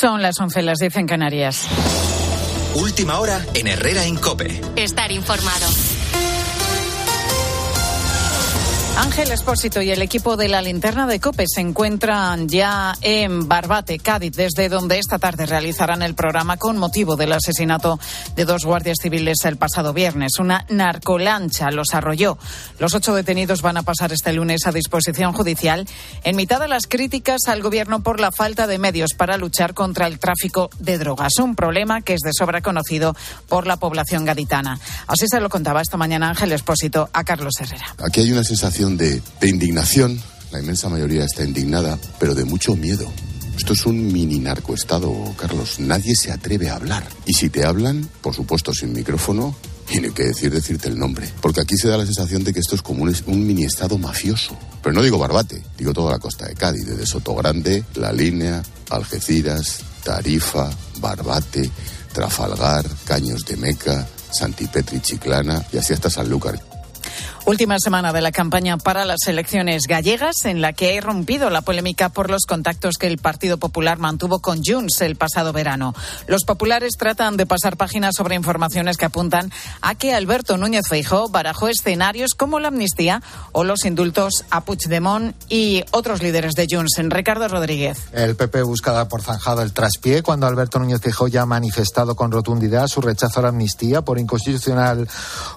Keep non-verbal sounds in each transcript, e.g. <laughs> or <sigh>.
Son las 11, las 10 en Canarias. Última hora en Herrera en Cope. Estar informado. Ángel Espósito y el equipo de la linterna de COPE se encuentran ya en Barbate, Cádiz, desde donde esta tarde realizarán el programa con motivo del asesinato de dos guardias civiles el pasado viernes. Una narcolancha los arrolló. Los ocho detenidos van a pasar este lunes a disposición judicial en mitad de las críticas al gobierno por la falta de medios para luchar contra el tráfico de drogas. Un problema que es de sobra conocido por la población gaditana. Así se lo contaba esta mañana Ángel Espósito a Carlos Herrera. Aquí hay una sensación de, indignación, la inmensa mayoría está indignada, pero de mucho miedo. Esto es un mini narcoestado, Carlos. Nadie se atreve a hablar. Y si te hablan, por supuesto sin micrófono, tiene que decir decirte el nombre. Porque aquí se da la sensación de que esto es como un, un mini estado mafioso. Pero no digo Barbate, digo toda la costa de Cádiz, desde Sotogrande, La Línea, Algeciras, Tarifa, Barbate, Trafalgar, Caños de Meca, Santipetri Chiclana y así hasta Sanlúcar. Última semana de la campaña para las elecciones gallegas, en la que ha irrumpido la polémica por los contactos que el Partido Popular mantuvo con Junts el pasado verano. Los populares tratan de pasar páginas sobre informaciones que apuntan a que Alberto Núñez Feijóo barajó escenarios como la amnistía o los indultos a Puigdemont y otros líderes de Junts. Ricardo Rodríguez. El PP busca dar por zanjado el traspié cuando Alberto Núñez Feijóo ya ha manifestado con rotundidad su rechazo a la amnistía por inconstitucional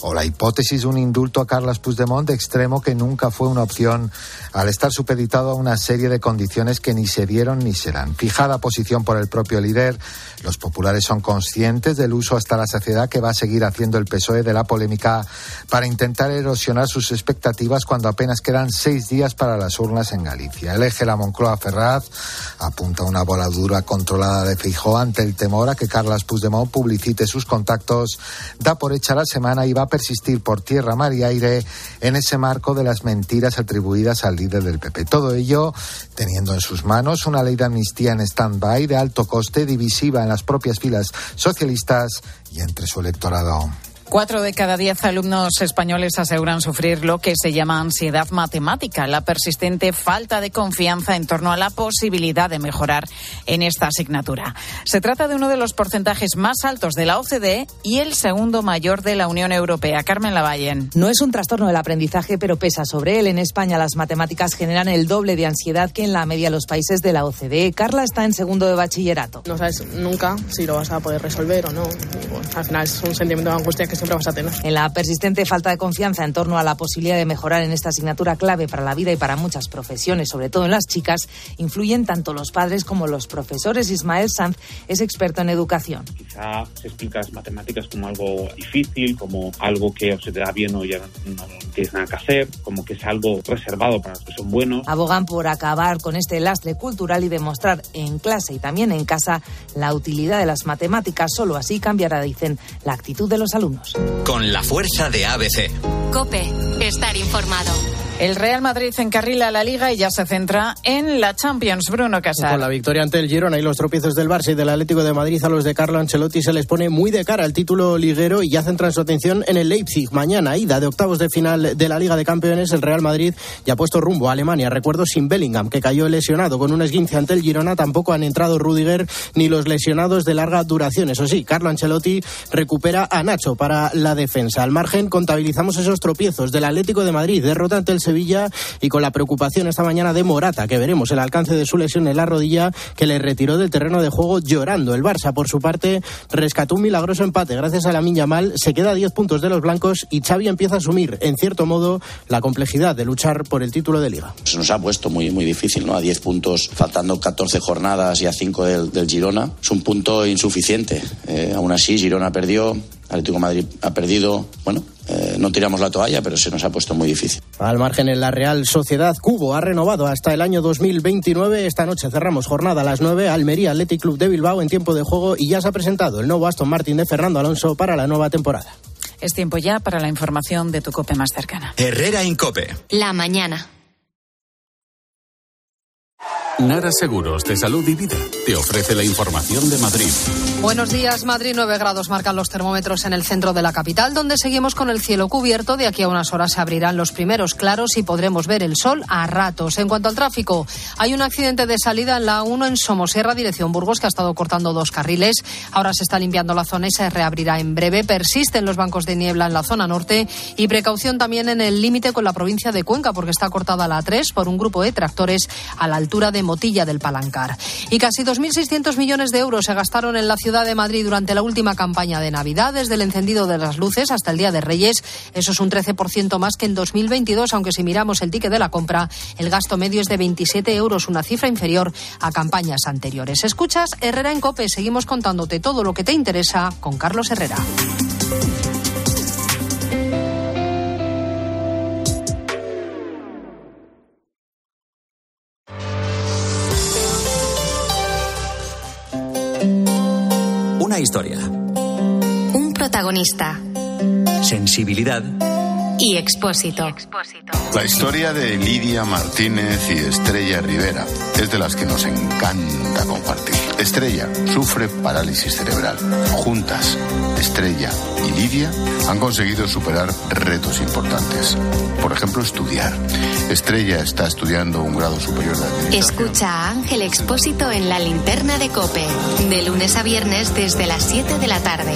o la hipótesis de un indulto a Carlos Puigdemont de extremo que nunca fue una opción al estar supeditado a una serie de condiciones que ni se dieron ni serán. Fijada posición por el propio líder, los populares son conscientes del uso hasta la saciedad que va a seguir haciendo el PSOE de la polémica para intentar erosionar sus expectativas cuando apenas quedan seis días para las urnas en Galicia. El eje La Moncloa Ferraz apunta una voladura controlada de Feijóo ante el temor a que Carlas Puigdemont publicite sus contactos. Da por hecha la semana y va a persistir por tierra, mar y aire en ese marco de las mentiras atribuidas al líder del PP. Todo ello teniendo en sus manos una ley de amnistía en stand-by de alto coste, divisiva en las propias filas socialistas y entre su electorado. Cuatro de cada diez alumnos españoles aseguran sufrir lo que se llama ansiedad matemática, la persistente falta de confianza en torno a la posibilidad de mejorar en esta asignatura. Se trata de uno de los porcentajes más altos de la OCDE y el segundo mayor de la Unión Europea. Carmen Lavallen. No es un trastorno del aprendizaje, pero pesa sobre él. En España las matemáticas generan el doble de ansiedad que en la media de los países de la OCDE. Carla está en segundo de bachillerato. No sabes nunca si lo vas a poder resolver o no. al final es un sentimiento de angustia que siempre vas a tener. En la persistente falta de confianza en torno a la posibilidad de mejorar en esta asignatura clave para la vida y para muchas profesiones, sobre todo en las chicas, influyen tanto los padres como los profesores. Ismael Sanz es experto en educación. Quizá se explica las matemáticas como algo difícil, como algo que o se te da bien o ya no, tienes nada que hacer, como que es algo reservado para los que son buenos. Abogan por acabar con este lastre cultural y demostrar en clase y también en casa la utilidad de las matemáticas. Solo así cambiará, dicen, la actitud de los alumnos con la fuerza de ABC. Cope, estar informado. El Real Madrid encarrila la Liga y ya se centra en la Champions. Bruno Casar. Con la victoria ante el Girona y los tropiezos del Barça y del Atlético de Madrid a los de Carlo Ancelotti se les pone muy de cara el título liguero y ya centran su atención en el Leipzig. Mañana, ida de octavos de final de la Liga de Campeones, el Real Madrid ya ha puesto rumbo a Alemania. Recuerdo sin Bellingham, que cayó lesionado con un esguince ante el Girona. Tampoco han entrado Rudiger ni los lesionados de larga duración. Eso sí, Carlo Ancelotti recupera a Nacho para la defensa. Al margen, contabilizamos esos tropiezos del Atlético de Madrid, derrota ante el Sevilla y con la preocupación esta mañana de Morata, que veremos el alcance de su lesión en la rodilla que le retiró del terreno de juego llorando. El Barça, por su parte, rescató un milagroso empate gracias a la Minya Mal, se queda a 10 puntos de los blancos y Xavi empieza a asumir, en cierto modo, la complejidad de luchar por el título de liga. Se nos ha puesto muy, muy difícil, ¿no? A 10 puntos, faltando 14 jornadas y a 5 del, Girona. Es un punto insuficiente. Eh, aún así, Girona perdió, Atlético Madrid ha perdido. Bueno, eh, no tiramos la toalla, pero se nos ha puesto muy difícil. Al margen, en la Real Sociedad Cubo ha renovado hasta el año 2029. Esta noche cerramos jornada a las 9. Almería Athletic Club de Bilbao en tiempo de juego y ya se ha presentado el nuevo Aston Martin de Fernando Alonso para la nueva temporada. Es tiempo ya para la información de tu cope más cercana. Herrera Incope. La mañana. Nara Seguros de Salud y Vida te ofrece la información de Madrid. Buenos días, Madrid. 9 grados marcan los termómetros en el centro de la capital, donde seguimos con el cielo cubierto. De aquí a unas horas se abrirán los primeros claros y podremos ver el sol a ratos. En cuanto al tráfico, hay un accidente de salida en la 1 en Somosierra, dirección Burgos, que ha estado cortando dos carriles. Ahora se está limpiando la zona y se reabrirá en breve. Persisten los bancos de niebla en la zona norte y precaución también en el límite con la provincia de Cuenca, porque está cortada la 3 por un grupo de tractores a la altura de Motilla del Palancar. Y casi 2.600 millones de euros se gastaron en la ciudad de Madrid durante la última campaña de Navidad, desde el encendido de las luces hasta el Día de Reyes. Eso es un 13% más que en 2022, aunque si miramos el ticket de la compra, el gasto medio es de 27 euros, una cifra inferior a campañas anteriores. Escuchas Herrera en Cope. Seguimos contándote todo lo que te interesa con Carlos Herrera. Una historia. Un protagonista. Sensibilidad. Y expósito. La historia de Lidia Martínez y Estrella Rivera es de las que nos encanta compartir. Estrella sufre parálisis cerebral. Juntas, Estrella y Lidia han conseguido superar retos importantes. Por ejemplo, estudiar. Estrella está estudiando un grado superior de. Escucha a Ángel Expósito en la linterna de Cope. De lunes a viernes desde las 7 de la tarde.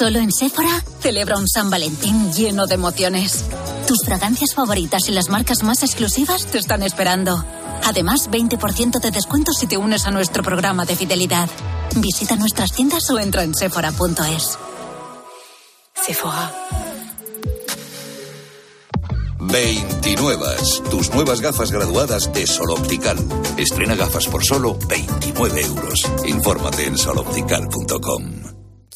Solo en Sephora celebra un San Valentín lleno de emociones. Tus fragancias favoritas y las marcas más exclusivas te están esperando. Además, 20% de descuento si te unes a nuestro programa de fidelidad. Visita nuestras tiendas o entra en sephora.es. Sephora. 29. Tus nuevas gafas graduadas de Sol Optical. Estrena gafas por solo 29 euros. Infórmate en soloptical.com.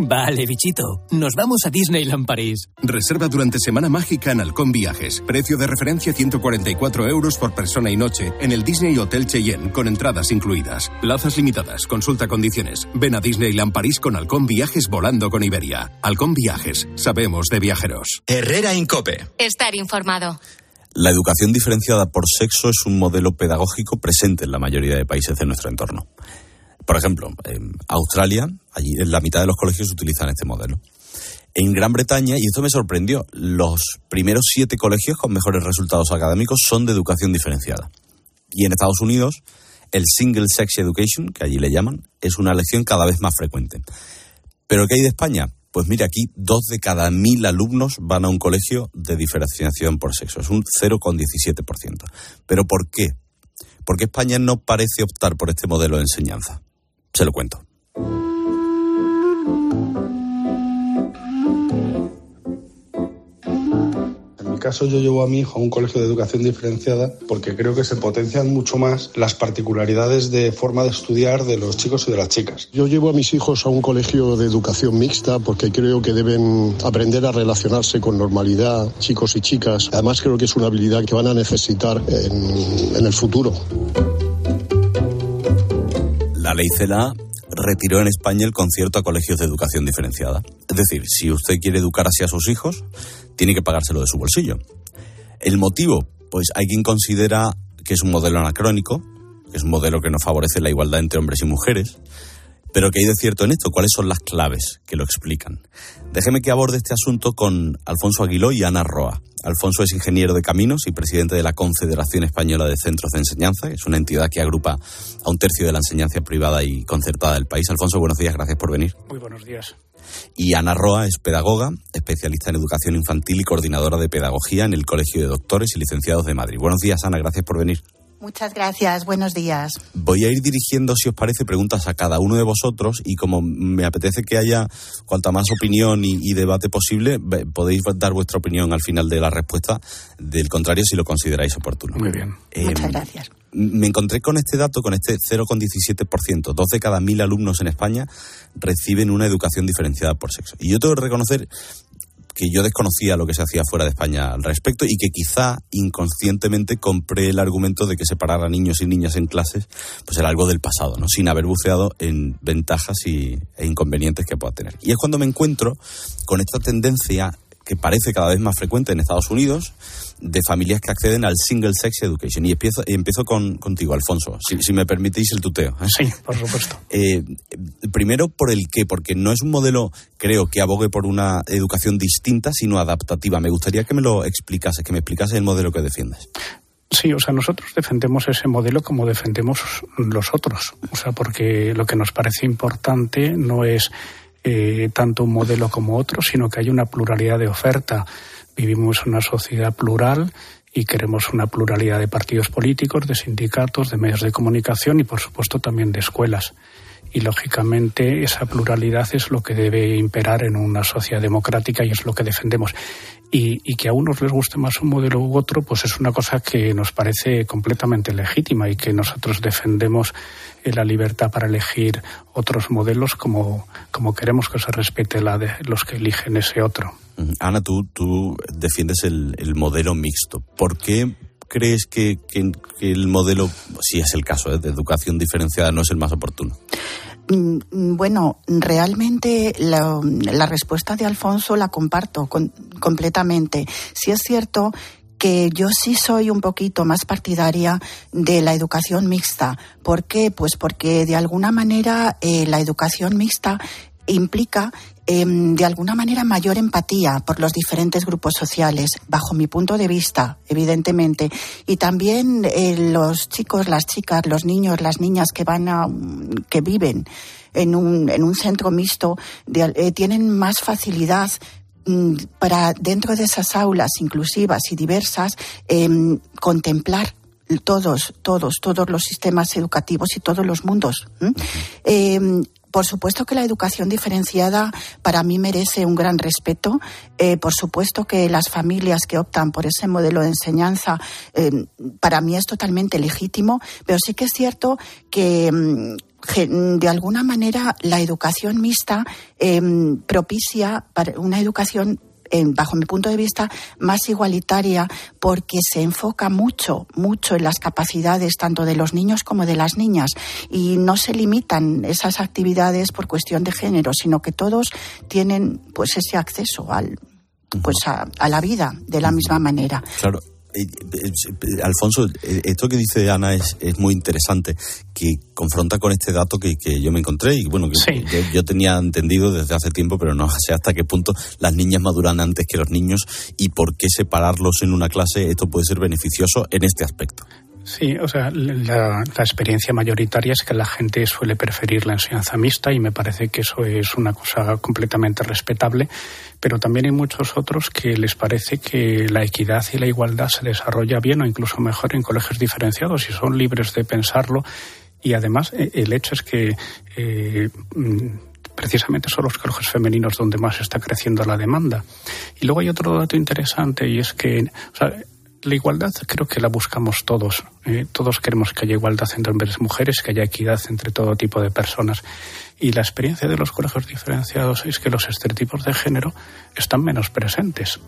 Vale, bichito. Nos vamos a Disneyland París. Reserva durante Semana Mágica en Halcón Viajes. Precio de referencia 144 euros por persona y noche en el Disney Hotel Cheyenne, con entradas incluidas. Plazas limitadas. Consulta condiciones. Ven a Disneyland París con Halcón Viajes volando con Iberia. Halcón Viajes. Sabemos de viajeros. Herrera Incope. Estar informado. La educación diferenciada por sexo es un modelo pedagógico presente en la mayoría de países de nuestro entorno. Por ejemplo, en Australia, allí la mitad de los colegios utilizan este modelo. En Gran Bretaña, y esto me sorprendió, los primeros siete colegios con mejores resultados académicos son de educación diferenciada. Y en Estados Unidos, el Single Sex Education, que allí le llaman, es una lección cada vez más frecuente. ¿Pero qué hay de España? Pues mira, aquí dos de cada mil alumnos van a un colegio de diferenciación por sexo. Es un 0,17%. ¿Pero por qué? ¿Por qué España no parece optar por este modelo de enseñanza? Se lo cuento. En mi caso yo llevo a mi hijo a un colegio de educación diferenciada porque creo que se potencian mucho más las particularidades de forma de estudiar de los chicos y de las chicas. Yo llevo a mis hijos a un colegio de educación mixta porque creo que deben aprender a relacionarse con normalidad chicos y chicas. Además creo que es una habilidad que van a necesitar en, en el futuro. La ley CELA retiró en España el concierto a colegios de educación diferenciada. Es decir, si usted quiere educar así a sus hijos, tiene que pagárselo de su bolsillo. ¿El motivo? Pues hay quien considera que es un modelo anacrónico, que es un modelo que no favorece la igualdad entre hombres y mujeres, pero que hay de cierto en esto, ¿cuáles son las claves que lo explican? Déjeme que aborde este asunto con Alfonso Aguiló y Ana Roa. Alfonso es ingeniero de caminos y presidente de la Confederación Española de Centros de Enseñanza, que es una entidad que agrupa a un tercio de la enseñanza privada y concertada del país. Alfonso, buenos días, gracias por venir. Muy buenos días. Y Ana Roa es pedagoga, especialista en educación infantil y coordinadora de pedagogía en el Colegio de Doctores y Licenciados de Madrid. Buenos días, Ana, gracias por venir. Muchas gracias, buenos días. Voy a ir dirigiendo, si os parece, preguntas a cada uno de vosotros y como me apetece que haya cuanta más opinión y, y debate posible, podéis dar vuestra opinión al final de la respuesta, del contrario si lo consideráis oportuno. Muy bien. Eh, Muchas gracias. Me encontré con este dato, con este 0,17%. Dos de cada mil alumnos en España reciben una educación diferenciada por sexo. Y yo tengo que reconocer que yo desconocía lo que se hacía fuera de España al respecto y que quizá inconscientemente compré el argumento de que separar a niños y niñas en clases pues era algo del pasado, ¿no? sin haber buceado en ventajas y, e inconvenientes que pueda tener. Y es cuando me encuentro con esta tendencia que parece cada vez más frecuente en Estados Unidos, de familias que acceden al Single Sex Education. Y empiezo, empiezo con, contigo, Alfonso, si, si, me permitís el tuteo. ¿eh? Sí, por supuesto. Eh, primero, por el qué, porque no es un modelo, creo, que abogue por una educación distinta, sino adaptativa. Me gustaría que me lo explicases, que me explicases el modelo que defiendes. Sí, o sea, nosotros defendemos ese modelo como defendemos los otros. O sea, porque lo que nos parece importante no es eh, tanto un modelo como otro, sino que hay una pluralidad de oferta. Vivimos en una sociedad plural y queremos una pluralidad de partidos políticos, de sindicatos, de medios de comunicación y, por supuesto, también de escuelas. Y, lógicamente, esa pluralidad es lo que debe imperar en una sociedad democrática y es lo que defendemos. Y, y, que a unos les guste más un modelo u otro, pues es una cosa que nos parece completamente legítima y que nosotros defendemos la libertad para elegir otros modelos como, como queremos que se respete la de los que eligen ese otro. Ana, tú, tú defiendes el, el modelo mixto. ¿Por qué crees que, que, que, el modelo, si es el caso, ¿eh? de educación diferenciada, no es el más oportuno? Bueno, realmente la, la, respuesta de Alfonso la comparto con, completamente. Si es cierto que yo sí soy un poquito más partidaria de la educación mixta. ¿Por qué? Pues porque de alguna manera eh, la educación mixta implica eh, de alguna manera mayor empatía por los diferentes grupos sociales, bajo mi punto de vista, evidentemente. Y también eh, los chicos, las chicas, los niños, las niñas que van a, que viven en un, en un centro mixto eh, tienen más facilidad para dentro de esas aulas inclusivas y diversas eh, contemplar todos, todos, todos los sistemas educativos y todos los mundos. Eh, por supuesto que la educación diferenciada para mí merece un gran respeto. Eh, por supuesto que las familias que optan por ese modelo de enseñanza eh, para mí es totalmente legítimo, pero sí que es cierto que, de alguna manera la educación mixta eh, propicia una educación bajo mi punto de vista, más igualitaria porque se enfoca mucho, mucho en las capacidades tanto de los niños como de las niñas y no se limitan esas actividades por cuestión de género, sino que todos tienen pues ese acceso al pues a, a la vida de la misma manera. Claro. Alfonso, esto que dice Ana es, es, muy interesante, que confronta con este dato que, que yo me encontré y bueno, que sí. yo, yo, tenía entendido desde hace tiempo, pero no sé hasta qué punto las niñas maduran antes que los niños y por qué separarlos en una clase esto puede ser beneficioso en este aspecto. Sí, o sea, la, experiencia mayoritaria es que la gente suele preferir la enseñanza mixta y me parece que eso es una cosa completamente respetable, pero también hay muchos otros que les parece que la equidad y la igualdad se desarrolla bien o incluso mejor en colegios diferenciados y son libres de pensarlo y además el hecho es que eh, precisamente son los colegios femeninos donde más está creciendo la demanda. Y luego hay otro dato interesante y es que la igualdad creo que la buscamos todos. ¿eh? todos queremos que haya igualdad entre hombres y mujeres, que haya equidad entre todo tipo de personas. Y la experiencia de los colegios diferenciados es que los estereotipos de género están menos presentes.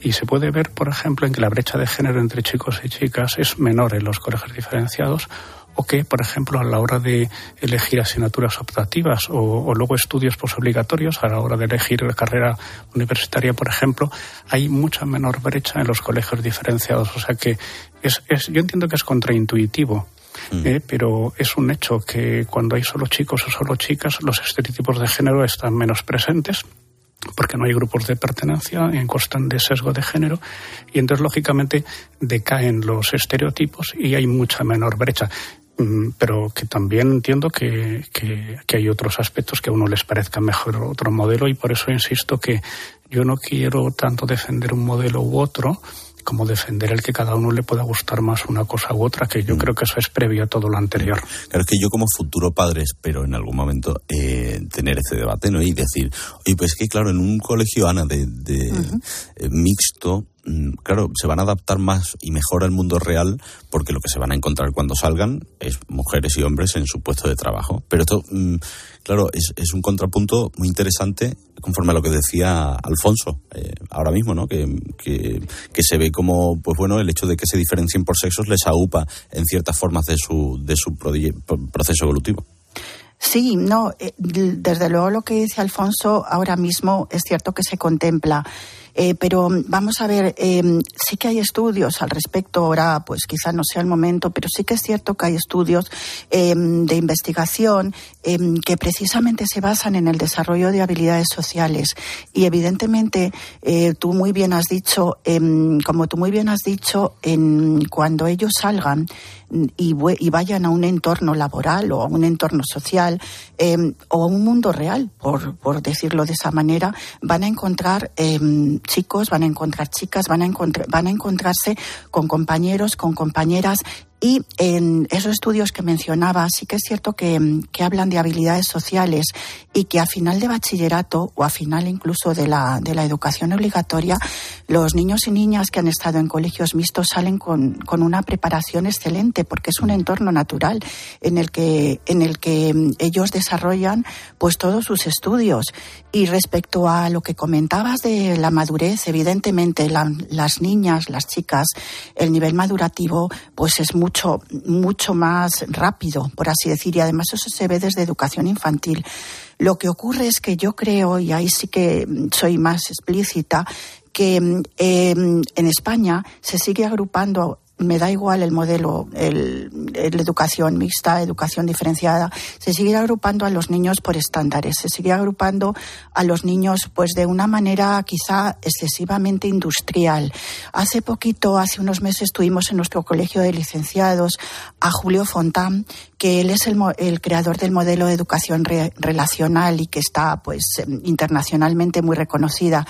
Y se puede ver, por ejemplo, en que la brecha de género entre chicos y chicas es menor en los colegios diferenciados o que, por ejemplo, a la hora de elegir asignaturas optativas o, luego estudios posobligatorios, a la hora de elegir la carrera universitaria, por ejemplo, hay mucha menor brecha en los colegios diferenciados. O sea que es, yo entiendo que es contraintuitivo. Mm. Eh, pero es un hecho que cuando hay solo chicos o solo chicas, los estereotipos de género están menos presentes porque no hay grupos de pertenencia en constan de sesgo de género y entonces lógicamente decaen los estereotipos y hay mucha menor brecha. Mm, pero que también entiendo que, que, hay otros aspectos que a uno les parezca mejor otro modelo y por eso insisto que yo no quiero tanto defender un modelo u otro como defender el que cada uno le pueda gustar más una cosa u otra, que yo mm. creo que eso es previo a todo lo anterior. Claro que yo como futuro padre espero en algún momento eh, tener ese debate, ¿no? Y decir, oye, pues que claro, en un colegio, Ana, de, eh, mixto, Mm, claro, se van a adaptar más y mejor al mundo real porque lo que se van a encontrar cuando salgan es mujeres y hombres en su puesto de trabajo. Pero esto, mm, claro, es, un contrapunto muy interesante conforme a lo que decía Alfonso eh, ahora mismo, ¿no? Que, que, se ve como, pues bueno, el hecho de que se diferencien por sexos les aupa en ciertas formas de su, de su proceso evolutivo. Sí, no, eh, desde luego lo que dice Alfonso ahora mismo es cierto que se contempla eh, pero vamos a ver, em, sí que hay estudios al respecto, ahora pues quizá no sea el momento, pero sí que es cierto que hay estudios em, de investigación em, que precisamente se basan en el desarrollo de habilidades sociales. Y evidentemente, eh, tú muy bien has dicho, como tú muy bien has dicho, en, cuando ellos salgan, y, vayan a un entorno laboral o a un entorno social em, o a un mundo real, por, por, decirlo de esa manera, van a encontrar em, chicos, van a encontrar chicas, van a, van a encontrarse con compañeros, con compañeras y en esos estudios que mencionaba, sí que es cierto que, hablan de habilidades sociales y que a final de bachillerato o a final incluso de la, de la educación obligatoria, los niños y niñas que han estado en colegios mixtos salen con, con una preparación excelente porque es un entorno natural en el que, en el que ellos desarrollan pues todos sus estudios. Y respecto a lo que comentabas de la madurez, evidentemente las niñas, las chicas, el nivel madurativo pues es mucho mucho, mucho más rápido, por así decir, y además eso se ve desde educación infantil. Lo que ocurre es que yo creo, y ahí sí que soy más explícita, que em, en España se sigue agrupando me da igual el modelo, el, educación mixta, educación diferenciada, se sigue agrupando a los niños por estándares, se sigue agrupando a los niños pues de una manera quizá excesivamente industrial. Hace poquito, hace unos meses, tuvimos en nuestro colegio de licenciados a Julio Fontán, que él es el, el creador del modelo de educación relacional y que está pues internacionalmente muy reconocida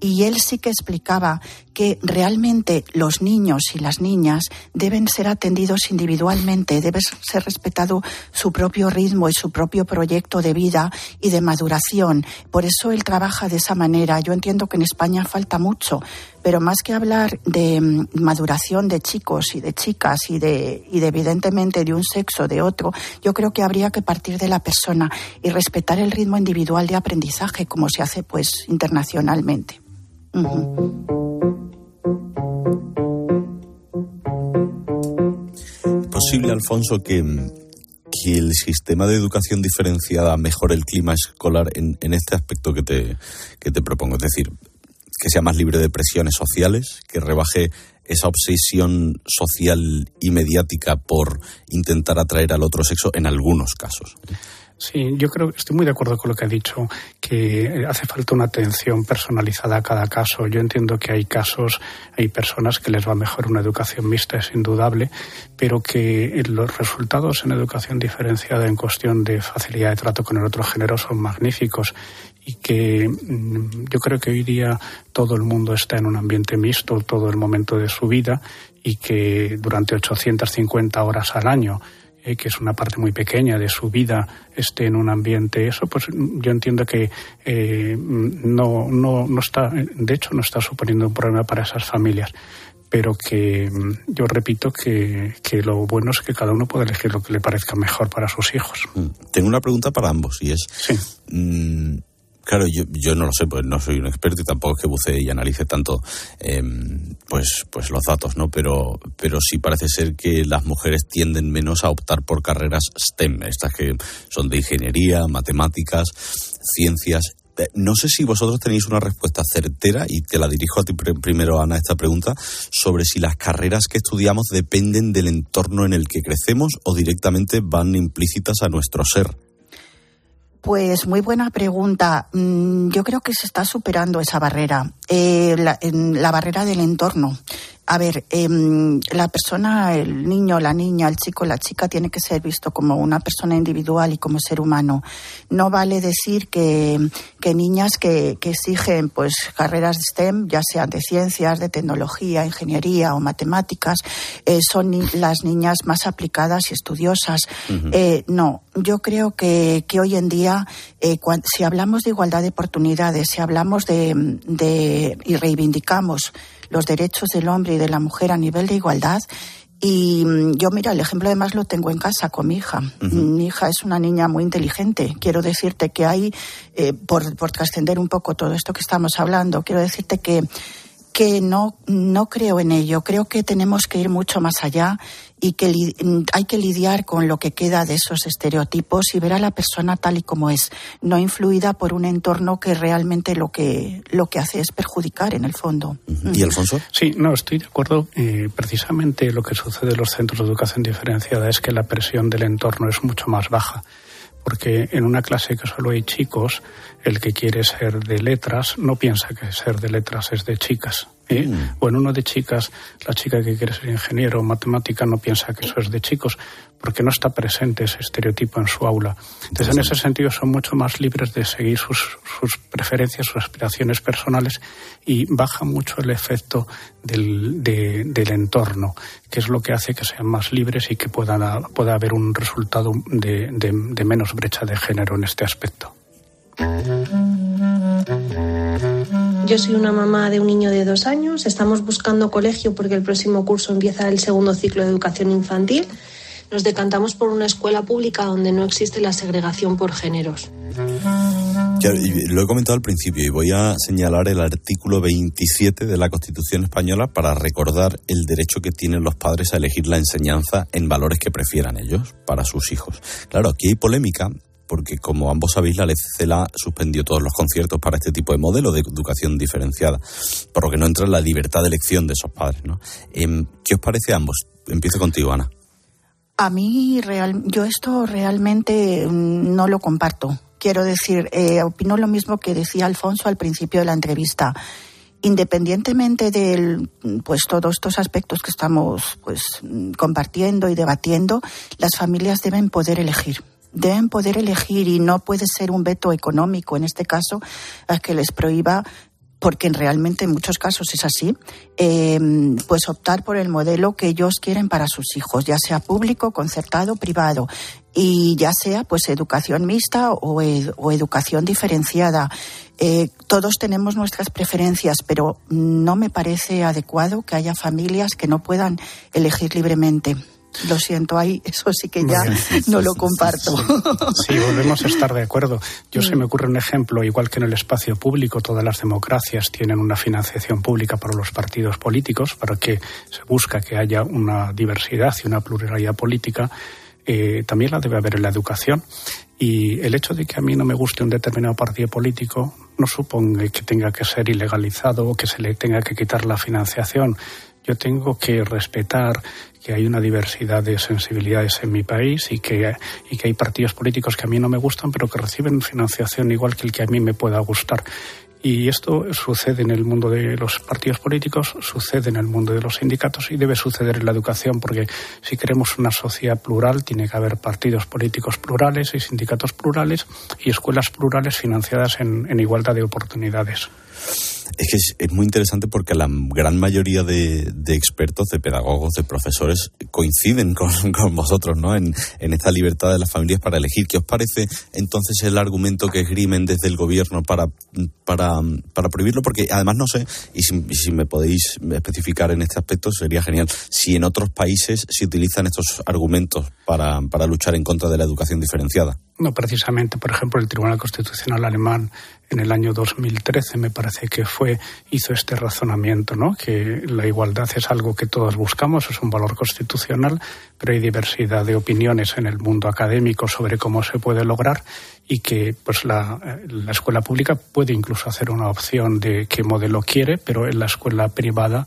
y él sí que explicaba que realmente los niños y las niñas deben ser atendidos individualmente, debe ser respetado su propio ritmo y su propio proyecto de vida y de maduración. Por eso él trabaja de esa manera. Yo entiendo que en España falta mucho, pero más que hablar de mm, maduración de chicos y de chicas y de, y de evidentemente de un sexo de otro, yo creo que habría que partir de la persona y respetar el ritmo individual de aprendizaje como se hace pues internacionalmente. ¿Es posible, Alfonso, que, que, el sistema de educación diferenciada mejore el clima escolar en, en este aspecto que te, que te propongo? Es decir, que sea más libre de presiones sociales, que rebaje esa obsesión social y mediática por intentar atraer al otro sexo en algunos casos. Sí, yo creo que estoy muy de acuerdo con lo que ha dicho, que hace falta una atención personalizada a cada caso. Yo entiendo que hay casos, hay personas que les va mejor una educación mixta, es indudable, pero que los resultados en educación diferenciada en cuestión de facilidad de trato con el otro género son magníficos y que mm, yo creo que hoy día todo el mundo está en un ambiente mixto todo el momento de su vida y que durante 850 horas al año eh, que es una parte muy pequeña de su vida, esté en un ambiente eso, pues yo entiendo que eh, no, no, no está, de hecho, no está suponiendo un problema para esas familias pero que mm, yo repito que, que, lo bueno es que cada uno puede elegir lo que le parezca mejor para sus hijos. Mm. Tengo una pregunta para ambos y es, sí. Claro, yo, no lo sé, pues no soy un experto y tampoco es que bucee y analice tanto eh, pues, pues los datos, ¿no? Pero, pero sí parece ser que las mujeres tienden menos a optar por carreras STEM, estas que son de ingeniería, matemáticas, ciencias eh, no sé si vosotros tenéis una respuesta certera, y te la dirijo a ti primero, Ana, esta pregunta, sobre si las carreras que estudiamos dependen del entorno en el que crecemos o directamente van implícitas a nuestro ser. Pues muy buena pregunta. Mm, yo creo que se está superando esa barrera, eh, la, la, barrera del entorno a ver, eh, la persona, el niño, la niña, el chico, la chica tiene que ser visto como una persona individual y como ser humano. No vale decir que, que niñas que, que, exigen pues carreras de STEM, ya sean de ciencias, de tecnología, ingeniería o matemáticas, eh, son ni las niñas más aplicadas y estudiosas. Uh -huh. eh, no, yo creo que, que hoy en día, eh, cuando, si hablamos de igualdad de oportunidades, si hablamos de, de y reivindicamos los derechos del hombre y de la mujer a nivel de igualdad. Y mm, yo, mira, el ejemplo además lo tengo en casa con mi hija. Uh -huh. Mi hija es una niña muy inteligente. Quiero decirte que hay, eh, por, por trascender un poco todo esto que estamos hablando, quiero decirte que que no, no creo en ello. Creo que tenemos que ir mucho más allá y que li hay que lidiar con lo que queda de esos estereotipos y ver a la persona tal y como es, no influida por un entorno que realmente lo que, lo que hace es perjudicar en el fondo. ¿Y Alfonso? Sí, no, estoy de acuerdo. Eh, precisamente lo que sucede en los centros de educación diferenciada es que la presión del entorno es mucho más baja porque en una clase que solo hay chicos, el que quiere ser de letras no piensa que ser de letras es de chicas. ¿eh? Mm. O en uno de chicas, la chica que quiere ser ingeniero o matemática no piensa que eso es de chicos, porque no está presente ese estereotipo en su aula. Entonces, en ese sentido, son mucho más libres de seguir sus, sus preferencias, sus aspiraciones personales y baja mucho el efecto del, de, del entorno, que es lo que hace que sean más libres y que pueda, pueda haber un resultado de, de, de menos brecha de género en este aspecto. Yo soy una mamá de un niño de dos años. Estamos buscando colegio porque el próximo curso empieza el segundo ciclo de educación infantil. Nos decantamos por una escuela pública donde no existe la segregación por géneros. Lo he comentado al principio y voy a señalar el artículo 27 de la Constitución española para recordar el derecho que tienen los padres a elegir la enseñanza en valores que prefieran ellos para sus hijos. Claro, aquí hay polémica porque como ambos sabéis, la LCCLA suspendió todos los conciertos para este tipo de modelo de educación diferenciada, por lo que no entra en la libertad de elección de esos padres. ¿no? ¿Qué os parece a ambos? Empiezo contigo, Ana. A mí, real, yo esto realmente no lo comparto. Quiero decir, eh, opino lo mismo que decía Alfonso al principio de la entrevista. Independientemente de pues todos estos aspectos que estamos pues compartiendo y debatiendo, las familias deben poder elegir deben poder elegir y no puede ser un veto económico, en este caso, a que les prohíba porque realmente en muchos casos es así, eh, pues optar por el modelo que ellos quieren para sus hijos, ya sea público, concertado, privado, y ya sea pues educación mixta o educación diferenciada. Eh, todos tenemos nuestras preferencias, pero no me parece adecuado que haya familias que no puedan elegir libremente. Lo siento, ahí eso sí que ya no lo comparto. Sí, volvemos a estar de acuerdo. Yo se me ocurre un ejemplo, igual que en el espacio público, todas las democracias tienen una financiación pública para los partidos políticos, para que se busca que haya una diversidad y una pluralidad política. Eh, también la debe haber en la educación. Y el hecho de que a mí no me guste un determinado partido político no supone que tenga que ser ilegalizado o que se le tenga que quitar la financiación. Yo tengo que respetar que hay una diversidad de sensibilidades en mi país y que, y que hay partidos políticos que a mí no me gustan, pero que reciben financiación igual que el que a mí me pueda gustar. Y esto sucede en el mundo de los partidos políticos, sucede en el mundo de los sindicatos y debe suceder en la educación, porque si queremos una sociedad plural, tiene que haber partidos políticos plurales y sindicatos plurales y escuelas plurales financiadas en, en igualdad de oportunidades. Es que es, muy interesante porque la gran mayoría de, expertos, de pedagogos, de profesores coinciden con, <laughs> vosotros ¿no? En, esta libertad de las familias para elegir. ¿Qué os parece entonces el argumento que esgrimen desde el gobierno para, para, prohibirlo? Porque además no sé, y si, me podéis especificar en este aspecto sería genial, si en otros países se utilizan estos argumentos para, para luchar en contra de la educación diferenciada. No, precisamente, por ejemplo, el Tribunal Constitucional alemán en el año 2013 me parece que fue hizo este razonamiento, ¿no? Que la igualdad es algo que todos buscamos, es un valor constitucional, pero hay diversidad de opiniones en el mundo académico sobre cómo se puede lograr y que pues la, la escuela pública puede incluso hacer una opción de qué modelo quiere, pero en la escuela privada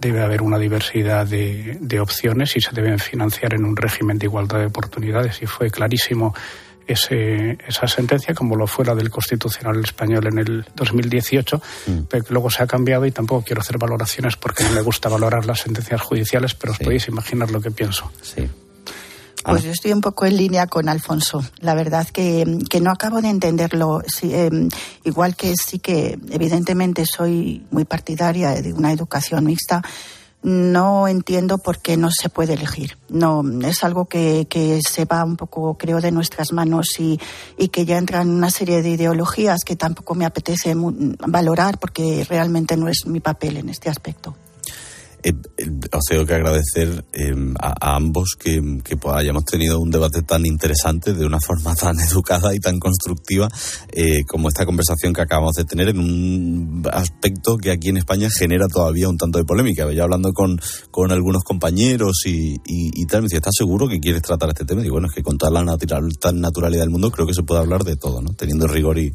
debe haber una diversidad de, de opciones y se deben financiar en un régimen de igualdad de oportunidades y fue clarísimo ese, esa sentencia, como lo fue la del Constitucional Español en el 2018, mm. pero que luego se ha cambiado y tampoco quiero hacer valoraciones porque no me gusta valorar las sentencias judiciales, pero os podéis imaginar lo que pienso. Sí. Pues yo estoy un poco en línea con Alfonso. La verdad que, que no acabo de entenderlo. Em, igual que sí que evidentemente soy muy partidaria de una educación mixta, no entiendo por qué no se puede elegir. No, es algo que, que se va un poco, creo, de nuestras manos y, y, que ya entra en una serie de ideologías que tampoco me apetece valorar porque realmente no es mi papel en este aspecto. Eh, os tengo que agradecer eh, a, ambos que, hayamos tenido un debate tan interesante de una <laughs> forma tan educada y tan constructiva eh, como esta conversación que acabamos de tener en un aspecto que aquí en España genera todavía un tanto de polémica. Yo hablando con, algunos compañeros y, y, tal, me decía, ¿estás seguro que quieres tratar este tema? Y bueno, es que con toda la natural, tan naturalidad del mundo creo que se puede hablar de todo, ¿no? Teniendo rigor y,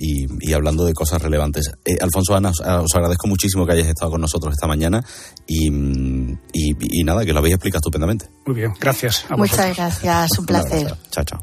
y, hablando de cosas relevantes. Alfonso, Ana, os agradezco muchísimo que hayáis estado con nosotros esta mañana y, nada, que lo habéis explicado estupendamente. Muy bien, gracias. Muchas gracias, un placer. Chao, chao.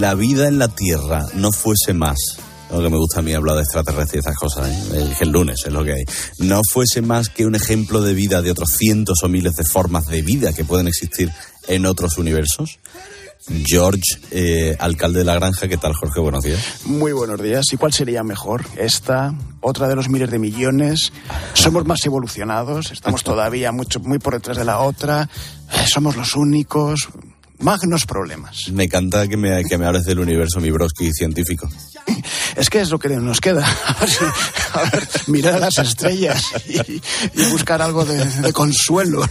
La vida en la Tierra no fuese más, lo que me gusta a mí hablar de extraterrestres y esas cosas, ¿eh? el, lunes es lo que hay, no fuese más que un ejemplo de vida de otros cientos o miles de formas de vida que pueden existir en otros universos. George, eh, alcalde de la granja, ¿qué tal Jorge? Buenos días. Muy buenos días. ¿Y cuál sería mejor? ¿Esta? ¿Otra de los miles de millones? ¿Somos más evolucionados? ¿Estamos <laughs> todavía mucho, muy por detrás de la otra? ¿Somos los únicos? Magnos problemas. Me encanta que me, que me hables del universo, mi broski científico. Es que es lo que nos queda. A ver, mirar a las estrellas y, buscar algo de, consuelo.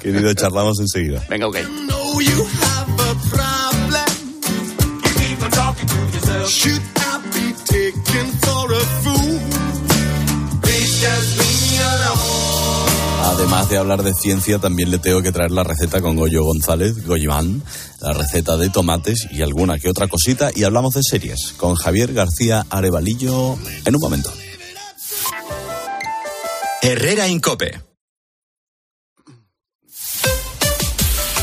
Querido, charlamos enseguida. Venga, ok. Además de hablar de ciencia, también le tengo que traer la receta con Goyo González, Goyimán, la receta de tomates y alguna que otra cosita. Y hablamos de series con Javier García Arevalillo en un momento. Herrera Incope.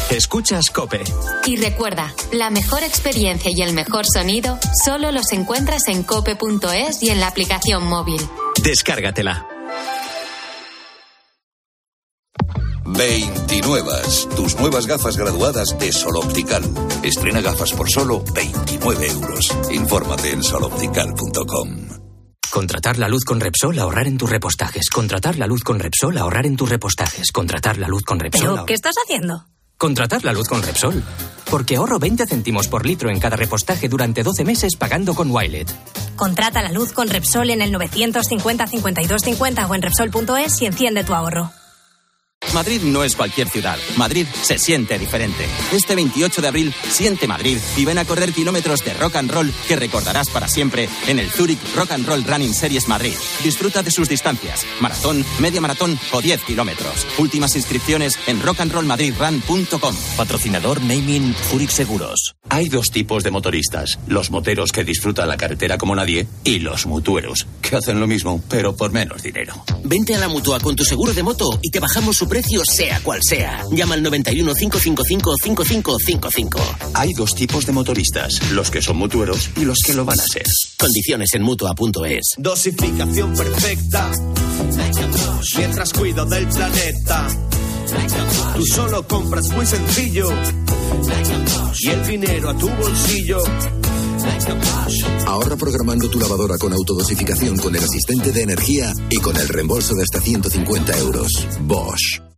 Escuchas Cope. Y recuerda, la mejor experiencia y el mejor sonido solo los encuentras en cope.es y en la aplicación móvil. Descárgatela. 29. Tus nuevas gafas graduadas de Sol Optical. Estrena gafas por solo 29 euros. Infórmate en soloptical.com. Contratar la luz con Repsol, ahorrar en tus repostajes. Contratar la luz con Repsol, ahorrar en tus repostajes. Contratar la luz con Repsol. ¿Pero qué estás haciendo? Contratar la luz con Repsol. Porque ahorro 20 céntimos por litro en cada repostaje durante 12 meses pagando con Wilet. Contrata la luz con Repsol en el 950 52 50 o en Repsol.es y enciende tu ahorro. Madrid no es cualquier ciudad. Madrid se siente diferente. Este 28 de abril, siente Madrid y ven a correr kilómetros de rock and roll que recordarás para siempre en el Zurich Rock and Roll Running Series Madrid. Disfruta de sus distancias: maratón, media maratón o 10 kilómetros. Últimas inscripciones en rockandrollmadridrun.com. Patrocinador Naming Zurich Seguros. Hay dos tipos de motoristas: los moteros que disfrutan la carretera como nadie y los mutueros, que hacen lo mismo, pero por menos dinero. Vente a la mutua con tu seguro de moto y te bajamos su precio, sea cual sea. Llama al 91 555 5555. Hay dos tipos de motoristas: los que son mutueros y los que lo van a ser. Condiciones en mutua.es. Dosificación perfecta. Mientras cuido del planeta. Tú solo compras muy sencillo. Y el dinero a tu bolsillo. Ahorra programando tu lavadora con autodosificación con el asistente de energía y con el reembolso de hasta 150 euros. Bosch.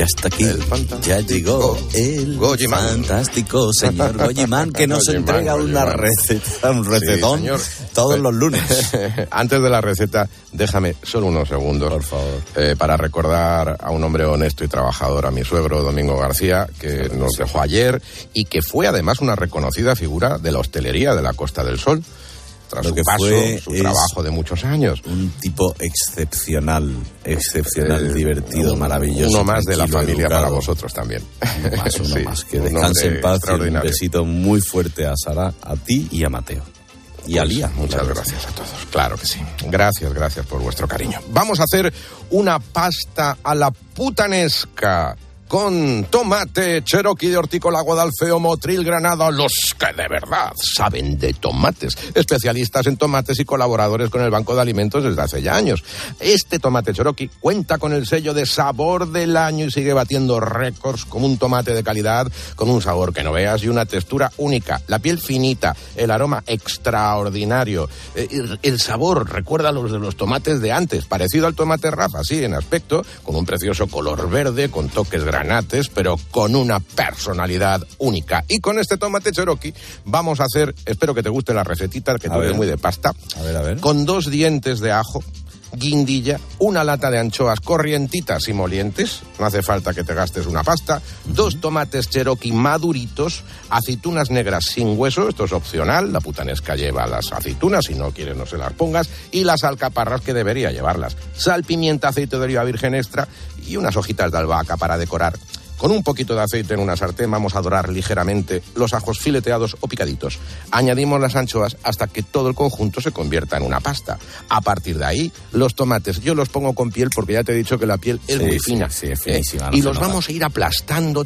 Ya está aquí. ya llegó el fantástico señor Goyiman que nos Goyiman, entrega una Goyiman. receta, un recetón Sí, señor. todos los lunes. <laughs> Antes de la receta, déjame solo unos segundos. Por favor. para recordar a un hombre honesto y trabajador, a mi suegro Domingo García, que nos dejó ayer y que fue además una reconocida figura de la hostelería de la Costa del Sol. Tras Lo su que paso, fue su trabajo de muchos años. Un tipo excepcional, excepcional, Eh, divertido, un- maravilloso. Uno más de la familia educado. para vosotros también. <laughs> Uno más, uno Sí, más. Que un descanse en paz. y Un besito muy fuerte a Sara, a ti y a Mateo. Y a Pues, Lía. Muchas gracias a todos. Claro que sí. Gracias, gracias por vuestro cariño. Vamos a hacer una pasta a la putanesca. Con tomate, cherokee de hortícola, guadalfeo, motril, granada, los que de verdad saben de tomates. Especialistas en tomates y colaboradores con el Banco de Alimentos desde hace ya años. Este tomate cherokee cuenta con el sello de sabor del año y sigue batiendo récords como un tomate de calidad, con un sabor que no veas y una textura única. La piel finita, el aroma extraordinario. Eh, El, sabor recuerda a los de los tomates de antes, parecido al tomate Rafa, sí, en aspecto, con un precioso color verde, con toques granates, pero con una personalidad única. Y con este tomate Cherokee vamos a hacer, espero que te guste la recetita, que te muy de pasta, A ver, a ver. con dos dientes de ajo, guindilla, una lata de anchoas corrientitas y molientes, no hace falta que te gastes una pasta, dos tomates cherokee maduritos, aceitunas negras sin hueso, esto es opcional, la putanesca lleva las aceitunas, si no quieres no se las pongas, y las alcaparras que debería llevarlas, sal, pimienta, aceite de oliva virgen extra y unas hojitas de albahaca para decorar. Con un poquito de aceite en una sartén vamos a dorar ligeramente los ajos fileteados o picaditos. Añadimos las anchoas hasta que todo el conjunto se convierta en una pasta. A partir de ahí, los tomates yo los pongo con piel porque ya te he dicho que la piel es Sí, muy sí, fina. sí, es ¿eh? finísima, no y los nota. vamos a ir aplastando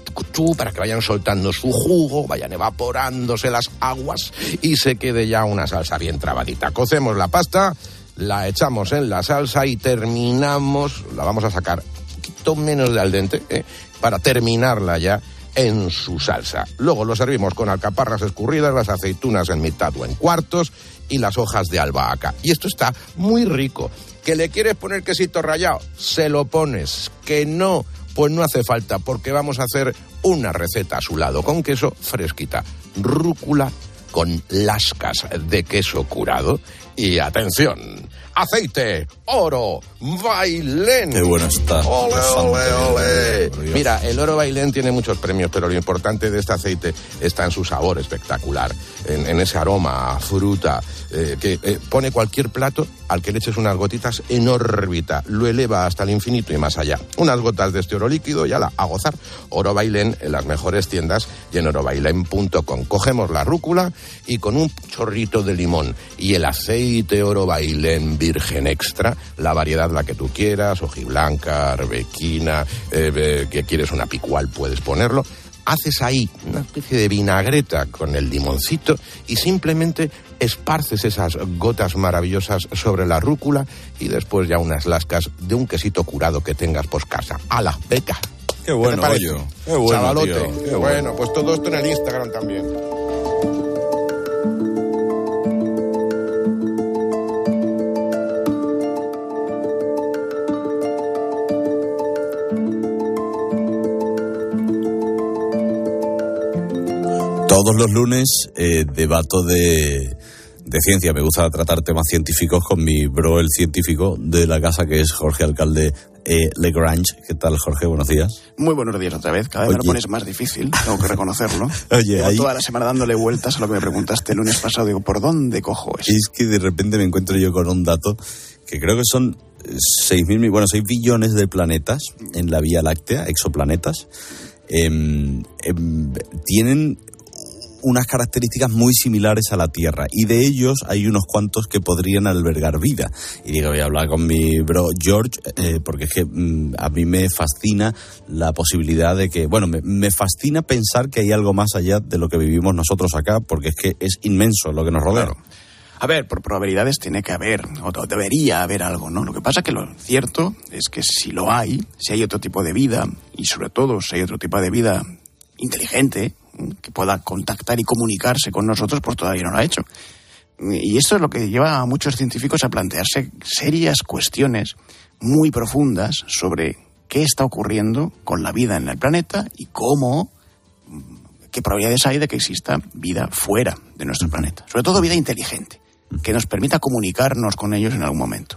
para que vayan soltando su jugo, vayan evaporándose las aguas y se quede ya una salsa bien trabadita. Cocemos la pasta, la echamos en la salsa y terminamos, la vamos a sacar un poquito menos de al dente, ¿eh? Para terminarla ya en su salsa. Luego lo servimos con alcaparras escurridas, las aceitunas en mitad o en cuartos y las hojas de albahaca. Y esto está muy rico. ¿Que le quieres poner quesito rallado? Se lo pones. ¿Que no? Pues no hace falta porque vamos a hacer una receta a su lado con queso fresquita. Rúcula, con lascas de queso curado y atención, aceite, oro, bailén. Qué bueno está. Ole, ole, ole. Mira, el oro bailén tiene muchos premios, pero lo importante de este aceite está en su sabor espectacular, en, en ese aroma a fruta, eh, que eh, pone cualquier plato al que le eches unas gotitas en órbita, lo eleva hasta el infinito y más allá. Unas gotas de este oro líquido y ala, a gozar. Oro bailén en las mejores tiendas y en orobailén.com. Cogemos la rúcula y con un chorrito de limón y el aceite oro bailén virgen extra, la variedad la que tú quieras, hojiblanca, arbequina, eh, eh, que quieres una picual puedes ponerlo. Haces ahí una especie de vinagreta con el limoncito y simplemente esparces esas gotas maravillosas sobre la rúcula y después ya unas lascas de un quesito curado que tengas por casa. ¡Hala, beca! Qué bueno, te? Goyo. Qué bueno, Chavalote. tío. Qué bueno. bueno. pues todo esto en el Instagram también. Todos los lunes eh, debato de, de ciencia. Me gusta tratar temas científicos con mi bro, el científico de la casa, que es Jorge Alcalde eh, Legrange. ¿Qué tal, Jorge? Buenos días. Muy buenos días otra vez. Cada vez me lo pones más difícil, tengo que reconocerlo. <laughs> Oye, Llevo ahí- toda la semana dándole vueltas a lo que me preguntaste el lunes pasado. Digo, ¿por dónde cojo eso? Es que de repente me encuentro yo con un dato que creo que son 6 mil, bueno, 6 billones de planetas en la Vía Láctea, exoplanetas. Em, em, tienen unas características muy similares a la Tierra y de ellos hay unos cuantos que podrían albergar vida. Y digo, voy a hablar con mi bro George eh, porque es que mm, a mí me fascina la posibilidad de que, bueno, me, me fascina pensar que hay algo más allá de lo que vivimos nosotros acá porque es que es inmenso lo que nos rodea. A ver, por probabilidades tiene que haber, o debería haber algo, ¿no? Lo que pasa que lo cierto es que si lo hay, si hay otro tipo de vida, y sobre todo si hay otro tipo de vida inteligente, que pueda contactar y comunicarse con nosotros, pues todavía no lo ha hecho. Y esto es lo que lleva a muchos científicos a plantearse serias cuestiones muy profundas sobre qué está ocurriendo con la vida en el planeta y cómo, qué probabilidades hay de que exista vida fuera de nuestro planeta. Sobre todo vida inteligente, que nos permita comunicarnos con ellos en algún momento.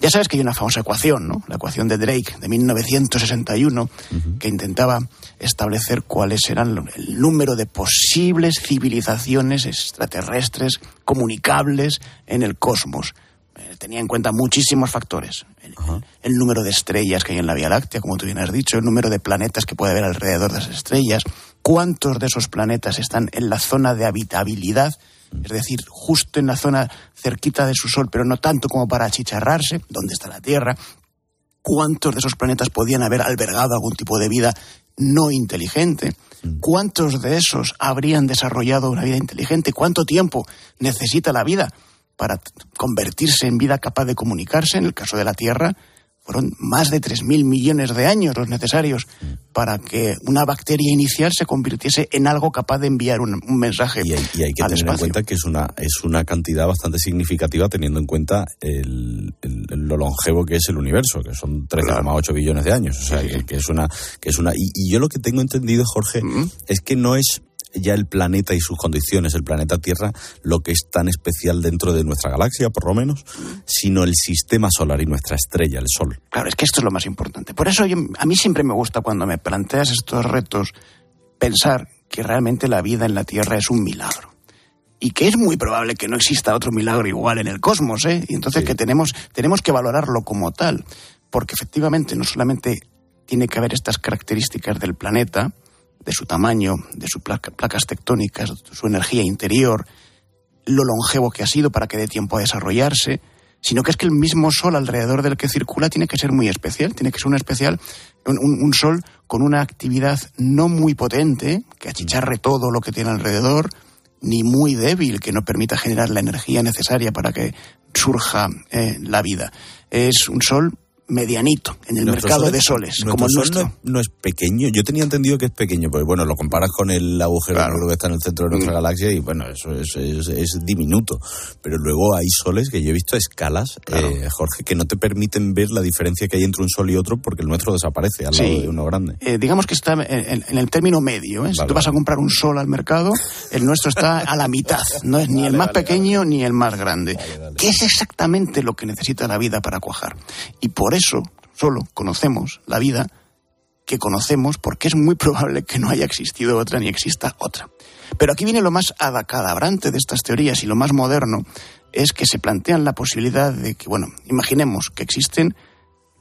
Ya sabes que hay una famosa ecuación, ¿no? La ecuación de Drake de 1961, que intentaba establecer cuáles eran el número de posibles civilizaciones extraterrestres comunicables en el cosmos. Eh, Tenía en cuenta muchísimos factores. El, el número de estrellas que hay en la Vía Láctea, como tú bien has dicho, el número de planetas que puede haber alrededor de las estrellas, cuántos de esos planetas están en la zona de habitabilidad, es decir, justo en la zona cerquita de su Sol, pero no tanto como para achicharrarse, donde está la Tierra, cuántos de esos planetas podían haber albergado algún tipo de vida no inteligente, cuántos de esos habrían desarrollado una vida inteligente, cuánto tiempo necesita la vida para convertirse en vida capaz de comunicarse. En el caso de la Tierra, fueron más de 3.000 millones de años los necesarios para que una bacteria inicial se convirtiese en algo capaz de enviar un, un mensaje Y hay, y hay que tener en cuenta que es una, es una cantidad bastante significativa teniendo en cuenta el, el- lo longevo que es el universo, que son 13,8 billones de años. O sea, que, que es una... Que es una y, y yo lo que tengo entendido, Jorge, es que no es ya el planeta y sus condiciones, el planeta Tierra, lo que es tan especial dentro de nuestra galaxia, por lo menos, sino el sistema solar y nuestra estrella, el Sol. Claro, es que esto es lo más importante. Por eso yo- a mí siempre me gusta cuando me planteas estos retos pensar que realmente la vida en la Tierra es un milagro. Y que es muy probable que no exista otro milagro igual en el cosmos, ¿eh? Y entonces que tenemos, tenemos que valorarlo como tal. Porque efectivamente no solamente tiene que haber estas características del planeta, de su tamaño, de sus placa- placas tectónicas, su energía interior, lo longevo que ha sido para que dé tiempo a desarrollarse, sino que es que el mismo sol alrededor del que circula tiene que ser muy especial, tiene que ser un especial, un sol con una actividad no muy potente, que achicharre todo lo que tiene alrededor, ni muy débil, que no permita generar la energía necesaria para que surja eh, la vida. Es un sol medianito en el mercado de es- soles, como el sol nuestro. No, es- no es pequeño. Yo tenía entendido que es pequeño, porque bueno, lo comparas con el agujero negro que está en el centro de nuestra Mm. galaxia y bueno, eso es, es- es diminuto. Pero luego hay soles que yo he visto a escalas, eh, Jorge, que no te permiten ver la diferencia que hay entre un sol y otro porque el nuestro desaparece al lado de uno grande. Eh, digamos que está en, el término medio. ¿eh? Si tú vas a comprar un sol al mercado, el nuestro está a la mitad. No es ni el más pequeño ni el más grande. Que es exactamente lo que necesita la vida para cuajar. Y por eso solo conocemos la vida que conocemos porque es muy probable que no haya existido otra ni exista otra. Pero aquí viene lo más adacadabrante de estas teorías y lo más moderno es que se plantean la posibilidad de que, bueno, imaginemos que existen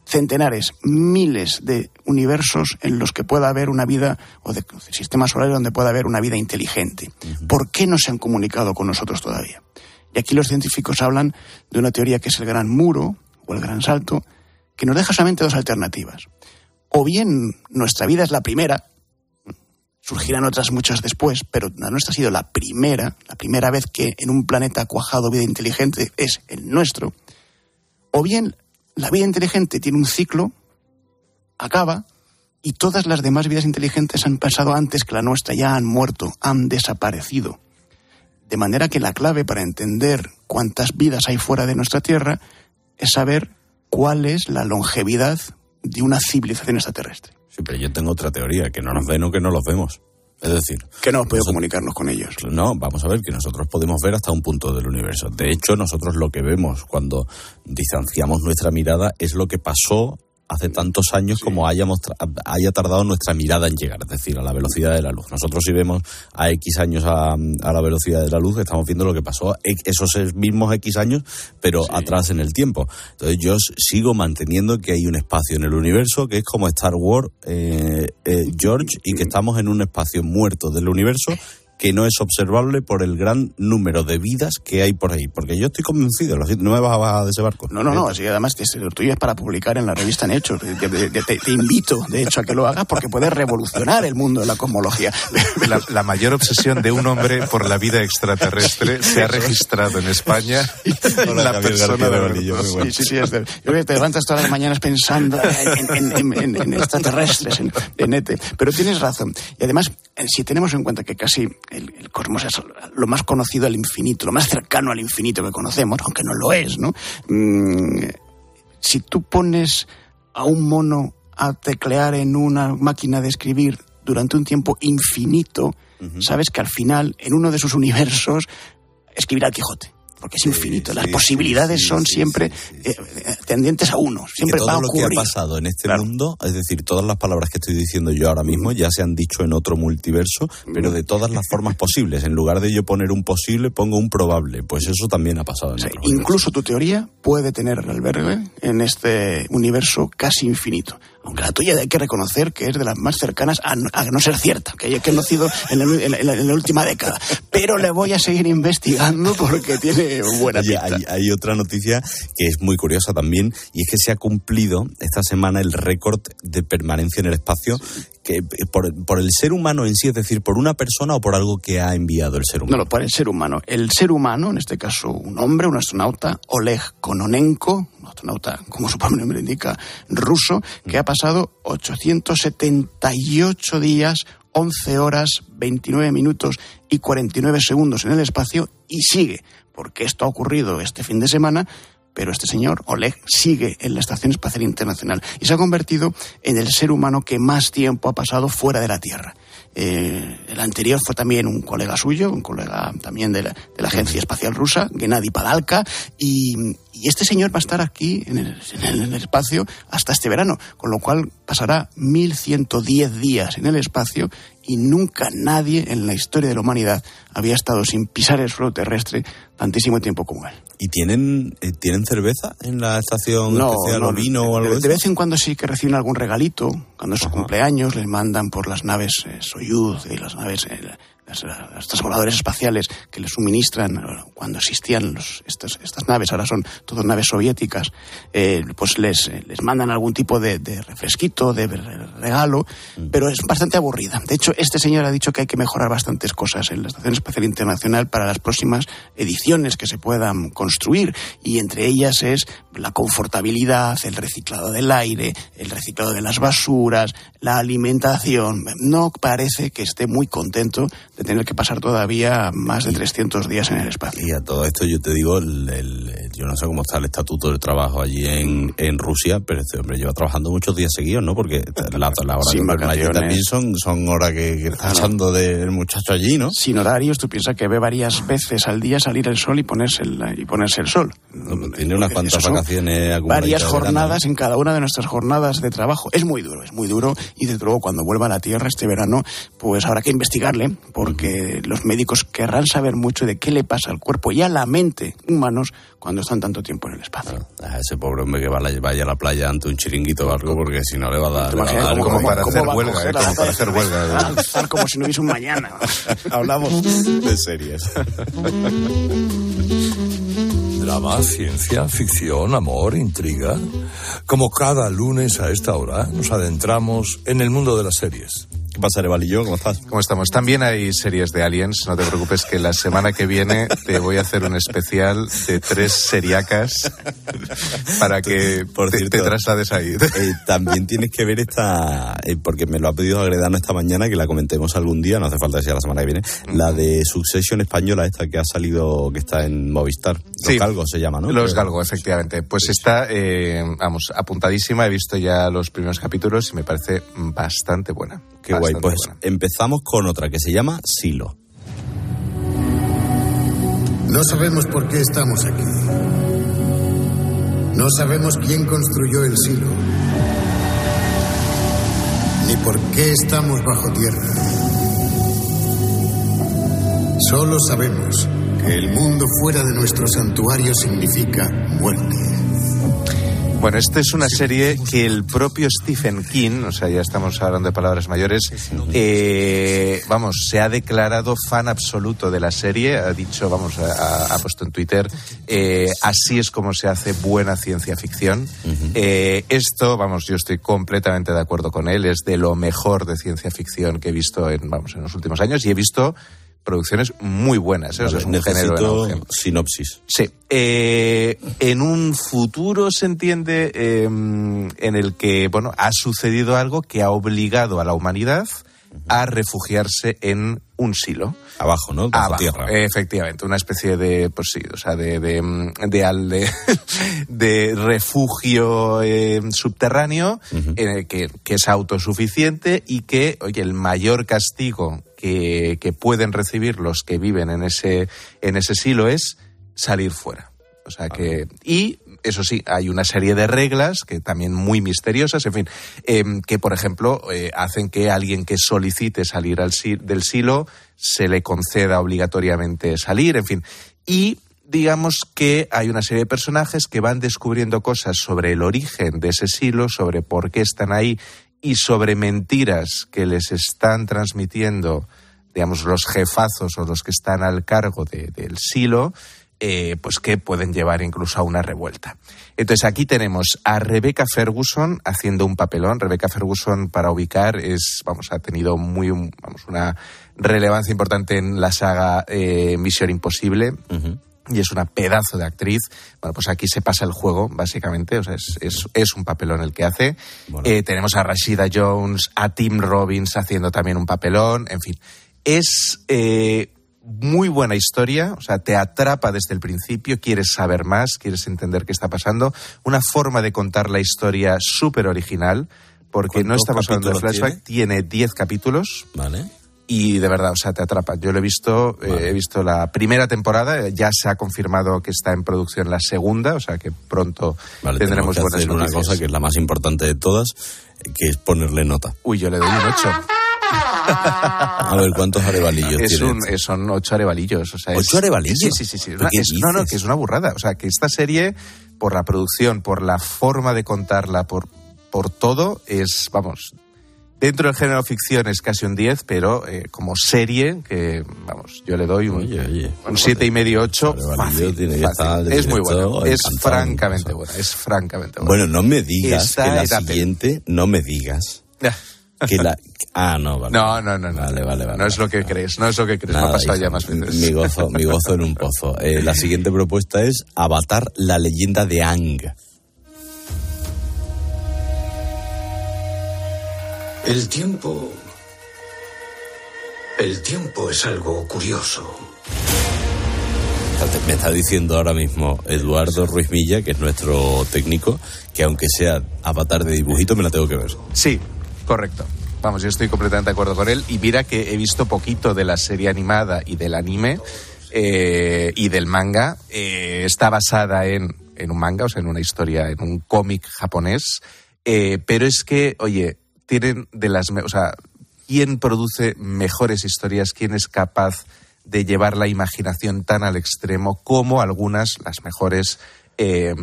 centenares, miles de universos en los que pueda haber una vida, o de sistemas solares donde pueda haber una vida inteligente. ¿Por qué no se han comunicado con nosotros todavía? Y aquí los científicos hablan de una teoría que es el gran muro o el gran salto, que nos deja solamente dos alternativas. O bien nuestra vida es la primera, surgirán otras muchas después, pero la nuestra ha sido la primera, la primera vez que en un planeta ha cuajado vida inteligente es el nuestro. O bien la vida inteligente tiene un ciclo, acaba, y todas las demás vidas inteligentes han pasado antes que la nuestra, ya han muerto, han desaparecido. De manera que la clave para entender cuántas vidas hay fuera de nuestra Tierra es saber cuál es la longevidad de una civilización extraterrestre. Sí, pero yo tengo otra teoría, que no nos ven o que no los vemos. Es decir, Que no hemos podido comunicarnos con ellos. No, vamos a ver que nosotros podemos ver hasta un punto del universo. De hecho, nosotros lo que vemos cuando distanciamos nuestra mirada es lo que pasó hace tantos años como hayamos haya tardado nuestra mirada en llegar, es decir, a la velocidad de la luz. Nosotros si vemos a X años a, a la velocidad de la luz, estamos viendo lo que pasó esos mismos X años, pero atrás en el tiempo. Entonces yo sigo manteniendo que hay un espacio en el universo que es como Star Wars, eh, eh, George, y que estamos en un espacio muerto del universo que no es observable por el gran número de vidas que hay por ahí. Porque yo estoy convencido, no me vas a bajar de ese barco. No, no, no, así además te- lo tuyo es para publicar en la revista en Hechos. Te, te- te- te invito, de hecho, a que lo hagas porque puede revolucionar el mundo de la cosmología. <laughs> La, la mayor obsesión de un hombre por la vida extraterrestre se ha registrado en España en la persona de bueno. Sí, sí, sí. es de- yo que te levantas todas las mañanas pensando en, en- en- en- en extraterrestres, en, en ET. Pero tienes razón. Y además, eh, si tenemos en cuenta que casi el, el cosmos es lo más conocido al infinito, lo más cercano al infinito que conocemos, aunque no lo es, ¿no? Mm, si tú pones a un mono a teclear en una máquina de escribir durante un tiempo infinito, sabes que al final, en uno de sus universos, escribirá el Quijote. Porque es infinito. Las sí, posibilidades sí, son siempre eh, eh, tendientes a uno. Siempre que va a todo lo que ha pasado en este mundo, es decir, todas las palabras que estoy diciendo yo ahora mismo ya se han dicho en otro multiverso, pero de todas las formas posibles. En lugar de yo poner un posible, pongo un probable. Pues eso también ha pasado en otro Incluso tu teoría puede tener albergue en este universo casi infinito. Aunque la tuya hay que reconocer que es de las más cercanas a no, a no ser cierta, que haya conocido en, la, en la- en la última década. Pero le voy a seguir investigando porque tiene buena Oye, pinta. hay, hay otra noticia que es muy curiosa también, y es que se ha cumplido esta semana el récord de permanencia en el espacio que por, por el ser humano en sí, es decir, por una persona o por algo que ha enviado el ser No, humano. no, por el ser humano. El ser humano, en este caso un hombre, un astronauta, Oleg Kononenko, astronauta, como su propio nombre indica, ruso, que ha pasado 878 días, 11 horas, 29 minutos y 49 segundos en el espacio y sigue, porque esto ha ocurrido este fin de semana, pero este señor, Oleg, sigue en la Estación Espacial Internacional y se ha convertido en el ser humano que más tiempo ha pasado fuera de la Tierra. Eh, el anterior fue también un colega suyo, un colega también de la, de la Agencia Espacial Rusa, Gennady Padalka, y, este señor va a estar aquí en el espacio hasta este verano, con lo cual pasará 1110 días en el espacio y nunca nadie en la historia de la humanidad había estado sin pisar el suelo terrestre tantísimo tiempo como él. ¿Y tienen, eh, tienen cerveza en la estación especial o vino o algo de, de vez en cuando sí que reciben algún regalito. Cuando es su cumpleaños les mandan por las naves eh, Soyuz y las naves eh, la- las- los transbordadores espaciales que les suministran eh, cuando existían los- estas, estas naves, ahora son todas naves soviéticas, eh, pues les, les mandan algún tipo de, de refresquito, de regalo, pero es bastante aburrida. De hecho, este señor ha dicho que hay que mejorar bastantes cosas en la Estación Espacial Internacional para las próximas ediciones que se puedan construir, y entre ellas es la confortabilidad, el reciclado del aire, el reciclado de las basuras, la alimentación. No parece que esté muy contento de tener que pasar todavía más de 300 días en el espacio. Y a todo esto yo te digo, el- el- yo no sé cómo está el estatuto del trabajo allí en, en Rusia, pero este hombre lleva trabajando muchos días seguidos, ¿no? Porque <laughs> la, la hora Sin vacaciones. también son, son horas que, que está echando del muchacho allí, ¿no? Sin horarios, tú piensas que ve varias veces al día salir el sol y ponerse el, y ponerse el sol. Tiene unas cuantas Eso vacaciones Varias jornadas en cada una de nuestras jornadas de trabajo. Es muy duro, es muy duro y desde luego cuando vuelva a la Tierra este verano, pues habrá que investigarle porque los médicos querrán saber mucho de qué le pasa al cuerpo y a la mente humanos cuando están tanto tiempo en el espacio. A ese pobre hombre que va a la- vaya a la playa ante un chiringuito o algo, porque si no le va a dar. ¿Te le va a imaginas dar cómo- como cómo- para cómo hacer huelga, ¿eh? Como para hacer huelga. Alzar <laughs> como si no hubiese un mañana. <laughs> Hablamos de series. <laughs> Drama, ciencia, ficción, amor, intriga. Como cada lunes a esta hora nos adentramos en el mundo de las series. ¿Qué pasa, Arevalillo? ¿Cómo estás? ¿Cómo estamos? También hay series de aliens, no te preocupes que la semana que viene te voy a hacer un especial de tres seriacas para que Por te, cierto, te traslades ahí. Eh, también tienes que ver esta, eh, porque me lo ha pedido Agredano esta mañana, que la comentemos algún día, no hace falta que sea la semana que viene, la de Succession española esta que ha salido, que está en Movistar. Los Sí. Galgos se llama, ¿no? Los Creo. Galgo, efectivamente. Pues está, eh, vamos, apuntadísima. He visto ya los primeros capítulos y me parece bastante buena. Qué guay. Pues buena. empezamos con otra que se llama Silo. No sabemos por qué estamos aquí. No sabemos quién construyó el silo. Ni por qué estamos bajo tierra. Solo sabemos que el mundo fuera de nuestro santuario significa muerte. Bueno, esta es una serie que el propio Stephen King, o sea, ya estamos hablando de palabras mayores, eh, vamos, se ha declarado fan absoluto de la serie, ha dicho, vamos, ha, ha puesto en Twitter, eh, así es como se hace buena ciencia ficción. Eh, esto, vamos, yo estoy completamente de acuerdo con él, es de lo mejor de ciencia ficción que he visto en, vamos, en los últimos años y he visto producciones muy buenas, ¿eh? O sea, es un género en sinopsis. Sí. Eh, en un futuro se entiende eh, en el que, bueno, ha sucedido algo que ha obligado a la humanidad a refugiarse en un silo. Abajo, ¿no? Bajo Abajo, tierra. Efectivamente, una especie de, pues sí, o sea, de, de, mm, de, <laughs> de- refugio eh, subterráneo que, que es autosuficiente y que, oye, el mayor castigo que, que pueden recibir los que viven en ese, en ese silo es salir fuera. O sea que, y eso sí, hay una serie de reglas que también muy misteriosas, en fin, em, que por ejemplo eh, hacen que alguien que solicite salir al del silo se le conceda obligatoriamente salir, en fin. Y digamos que hay una serie de personajes que van descubriendo cosas sobre el origen de ese silo, sobre por qué están ahí y sobre mentiras que les están transmitiendo, digamos, los jefazos o los que están al cargo de- del silo, eh, pues que pueden llevar incluso a una revuelta. Entonces aquí tenemos a Rebecca Ferguson haciendo un papelón. Rebecca Ferguson, para ubicar, es, vamos, ha tenido muy, vamos, una relevancia importante en la saga eh, Misión Imposible. Y es una pedazo de actriz. Bueno, pues aquí se pasa el juego, básicamente. O sea, es, es, es un papelón el que hace. Eh, tenemos a Rashida Jones, a Tim Robbins haciendo también un papelón. En fin, es eh, muy buena historia. O sea, te atrapa desde el principio. Quieres saber más, quieres entender qué está pasando. Una forma de contar la historia súper original. Porque no ¿Cuántos estamos hablando de flashback. Tiene 10 capítulos Vale. Y de verdad, o sea, te atrapa. Yo lo he visto, eh, he visto la primera temporada, ya se ha confirmado que está en producción la segunda, o sea que pronto Vale, tendremos que buenas hacer una cosa que es la más importante de todas, que es ponerle nota. Uy, yo le doy un 8. A ver, ¿cuántos arevalillos Es un, eh, son ocho arevalillos. O sea, es- ¿Ocho arevalillos? Sí, sí, sí. sí. ¿Pero Una- qué es- no, no, que es una burrada. O sea, que esta serie, por la producción, por la forma de contarla, por, por todo, es, vamos, Dentro del género ficción es casi un 10, pero eh, como serie, que vamos, yo le doy un, un 7 y medio, 8. fácil, tiene que fácil. estar Es muy bueno, es francamente buena, es francamente buena. Bueno, no me digas Esta que la siguiente, no me digas que la... Ah, no, vale. <laughs> No, no, no, no. Vale, vale, vale. No es lo que crees, no es lo que crees, me ha Nada, pasado ya más veces. Mi gozo, mi gozo en un <laughs> pozo. Eh, la siguiente propuesta es Avatar, la leyenda de Ang. El tiempo... El tiempo es algo curioso. Me está diciendo ahora mismo Eduardo Ruiz Milla, que es nuestro técnico, que aunque sea avatar de dibujito, me la tengo que ver. Sí, correcto. Vamos, yo estoy completamente de acuerdo con él. Y mira que he visto poquito de la serie animada y del anime eh, y del manga. Eh, está basada en, en un manga, o sea, en una historia, en un cómic japonés. Eh, pero es que, oye, tienen de las... O sea, ¿quién produce mejores historias? ¿Quién es capaz de llevar la imaginación tan al extremo como algunas, las mejores eh,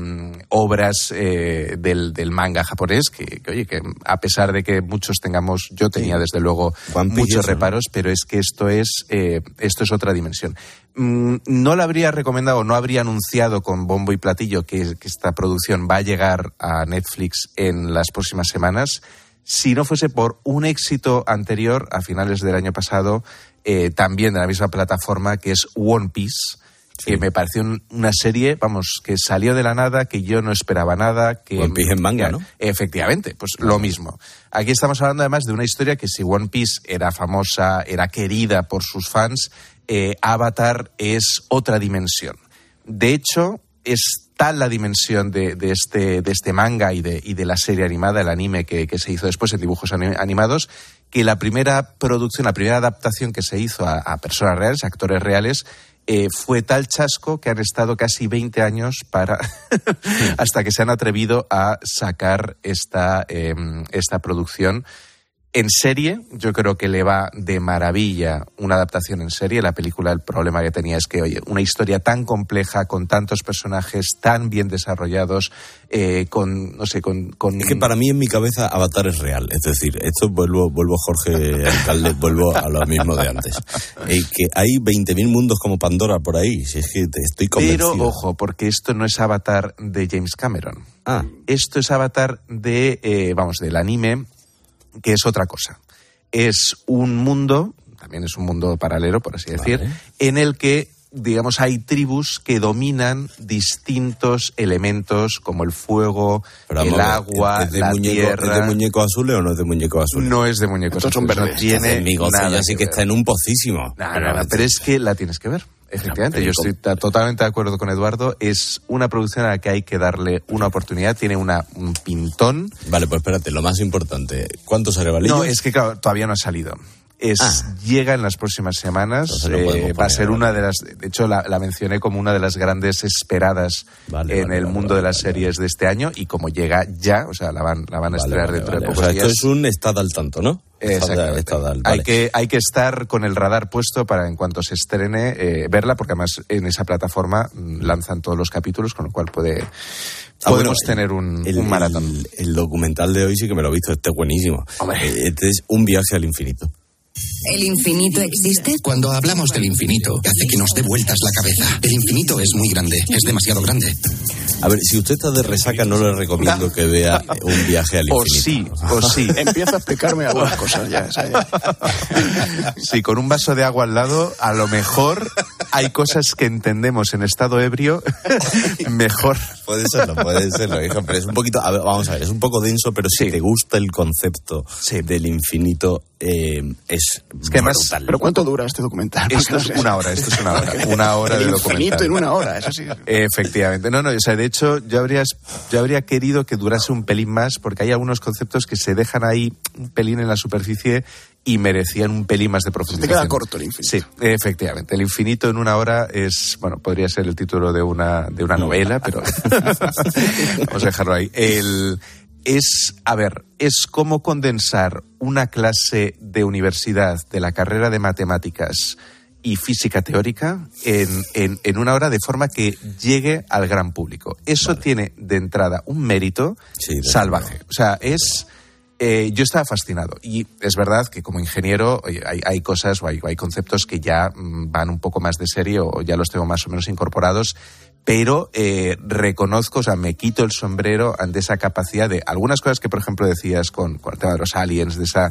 obras eh, del, del manga japonés, que, que, oye, que a pesar de que muchos tengamos, yo tenía desde luego muchos reparos, pero es que esto es, eh, esto es otra dimensión. Mm, no lo habría recomendado, no habría anunciado con bombo y platillo que, que esta producción va a llegar a Netflix en las próximas semanas, si no fuese por un éxito anterior a finales del año pasado, eh, también de la misma plataforma, que es One Piece, que me pareció un- una serie, vamos, que salió de la nada, que yo no esperaba nada. Que, One Piece en manga, ¿no? Efectivamente, pues lo mismo. Aquí estamos hablando además de una historia que si One Piece era famosa, era querida por sus fans, eh, Avatar es otra dimensión. De hecho, es tal la dimensión este, de este manga y de, y de la serie animada, el anime que, se hizo después en dibujos ani- animados, que la primera producción, la primera adaptación que se hizo a, personas reales, a actores reales, eh, fue tal chasco que han estado casi 20 años para <laughs> hasta que se han atrevido a sacar esta, esta producción. En serie, yo creo que le va de maravilla una adaptación en serie. La película, el problema que tenía es que, oye, una historia tan compleja, con tantos personajes tan bien desarrollados, eh, con, no sé, con, con... Es que para mí en mi cabeza Avatar es real. Es decir, esto vuelvo, vuelvo Jorge Alcalde, vuelvo a lo mismo de antes. Eh, que hay 20.000 mundos como Pandora por ahí. Si es que te- estoy convencido. Pero, ojo, porque esto no es Avatar de James Cameron. Ah. Esto es Avatar de, eh, vamos, del anime, que es otra cosa. Es un mundo, también es un mundo paralelo, por así decir, en el que, digamos, hay tribus que dominan distintos elementos como el fuego, Pero el agua, ¿es de la muñeco, tierra. ¿Es de muñeco azul o no es de muñeco azul? No es de muñecos Estos son azules, no verdes. tiene Entonces, mi gozo nada ya sí que ver. está en un pocísimo. No, no, no, pero es que la tienes que ver. Efectivamente, yo estoy ta- totalmente de acuerdo con Eduardo. Es una producción a la que hay que darle una oportunidad. Tiene una, un pintón. Vale, pues espérate, lo más importante. ¿Cuántos arevalillos? No, es que claro, todavía no ha salido. Es, Ah. Llega en las próximas semanas. Eh, va a ser una de las. De hecho, la, la mencioné como una de las grandes esperadas Vale, en vale, el vale, mundo de las series de este año. Y como llega ya, o sea, la van, la van a estrenar dentro de O pocos sea, días. esto es un estado al tanto, ¿no? Al- Hay, que, hay que estar con el radar puesto para en cuanto se estrene eh, verla, porque además en esa plataforma mm, lanzan todos los capítulos, con lo cual puede Ah, podemos bueno, tener un, el, un maratón. El, el documental de hoy sí que me lo he visto, este es buenísimo. Eh, Este es un viaje al infinito. ¿El infinito existe? Cuando hablamos del infinito, hace que nos dé vueltas la cabeza. El infinito es muy grande, es demasiado grande. A ver, si usted está de resaca, no le recomiendo que vea un viaje al O infinito. sí, o sí. <laughs> Empieza a explicarme algunas cosas o ya. Sí, con un vaso de agua al lado, a lo mejor hay cosas que entendemos en estado ebrio <laughs> mejor. Puede serlo, puede serlo, hijo, pero es un poquito, a ver, vamos a ver, es un poco denso, pero si te gusta el concepto del infinito, eh, es, Es que además- brutal. ¿Pero cuánto dura este documental? Esto es una hora, esto es una hora. Una hora El de infinito documental. en una hora, eso sí. Efectivamente. No, no, o sea, de hecho, yo habría, yo habría querido que durase un pelín más, porque hay algunos conceptos que se dejan ahí un pelín en la superficie y merecían un pelín más de Te profundización. queda corto el infinito. Sí, efectivamente. El infinito en una hora es, bueno, podría ser el título de una, de una novela, pero <laughs> vamos a dejarlo ahí. El, es, a ver, es como condensar una clase de universidad de la carrera de matemáticas y física teórica en, en- en una hora de forma que llegue al gran público. Eso tiene de entrada un mérito Sí, salvaje. O sea, es Eh, yo estaba fascinado. Y es verdad que como ingeniero hay, hay cosas o hay, hay, conceptos que ya mm, van un poco más de serio o ya los tengo más o menos incorporados, pero eh, reconozco, o sea, me quito el sombrero ante esa capacidad de algunas cosas que, por ejemplo, decías con, con el tema de los aliens, de esa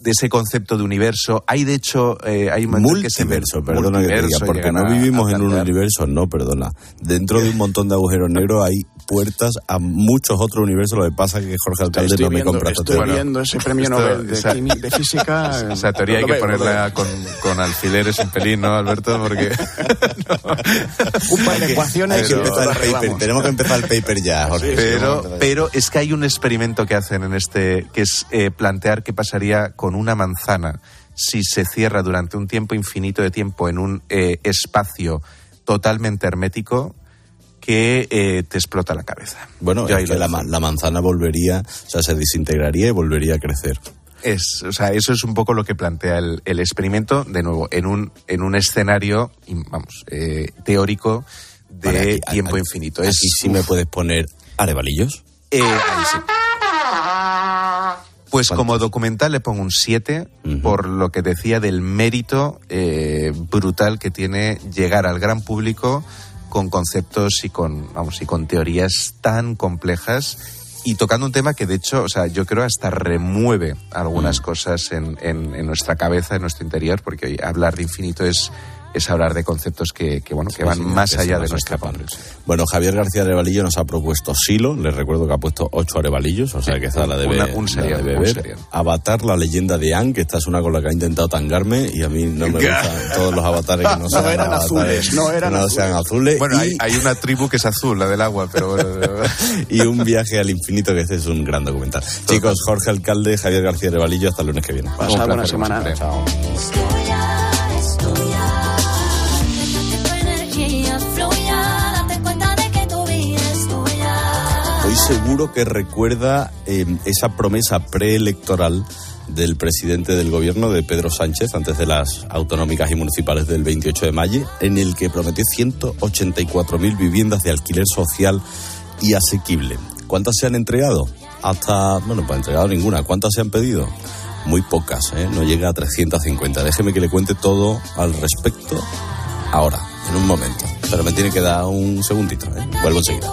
de ese concepto de universo. Hay, de hecho, eh, hay un multiverso, perdona que te diga, porque no vivimos en un universo, no, perdona. Dentro de un montón de agujeros negros hay puertas a muchos otros universos. Lo que pasa es que Jorge Alcalde no me compra Estoy viendo ese premio Nobel de, <laughs> esa, de, física. Esa teoría hay que ponerla con, con, alfileres un pelín, ¿no, Alberto? Porque. <laughs> <laughs> un par de ecuaciones. tenemos que empezar el paper ya, Jorge. Pero, pero es que hay un experimento que hacen en este, que es eh, plantear qué pasaría con una manzana si se cierra durante un tiempo infinito de tiempo en un eh, espacio totalmente hermético que eh, te explota la cabeza. Bueno, la, manzana volvería, o sea, se desintegraría y volvería a crecer. Es, o sea, eso es un poco lo que plantea el, experimento, de nuevo, en un, en un escenario, vamos, eh, teórico de tiempo infinito. Es, ¿Y si me puedes poner arevalillos? ahí sí. Pues como documental le pongo un 7 por lo que decía del mérito eh, brutal que tiene llegar al gran público con conceptos y con, vamos, y con teorías tan complejas y tocando un tema que de hecho, o sea, yo creo hasta remueve algunas cosas en, en, en, nuestra cabeza, en nuestro interior, porque hablar de infinito es es hablar de conceptos que, bueno que van más allá de nuestra comprensión. Bueno, Javier García Arevalillo nos ha propuesto Silo, les recuerdo que ha puesto ocho arevalillos, o sea que esta la debe, un beber. Avatar, la leyenda de Ang, que esta es una con la que ha intentado tangarme y a mí no me gustan todos los avatares que no, <laughs> sean eran azules, no, eran no sean azules. Bueno, hay, una tribu que es azul, la del agua, pero bueno. <laughs> y un viaje al infinito, que este es un gran documental. Chicos, Jorge Alcalde, Javier García Arevalillo, hasta el lunes que viene. Pasad buena semana. Chao. Seguro que recuerda em, esa promesa preelectoral del presidente del gobierno, de Pedro Sánchez, antes de las autonómicas y municipales del 28 de mayo, en el que prometió 184.000 viviendas de alquiler social y asequible. ¿Cuántas se han entregado? Hasta, bueno, pues entregado ninguna. ¿Cuántas se han pedido? Muy pocas, ¿eh? no llega a 350. Déjeme que le cuente todo al respecto ahora, en un momento. Pero me tiene que dar un segundito, ¿eh? vuelvo enseguida.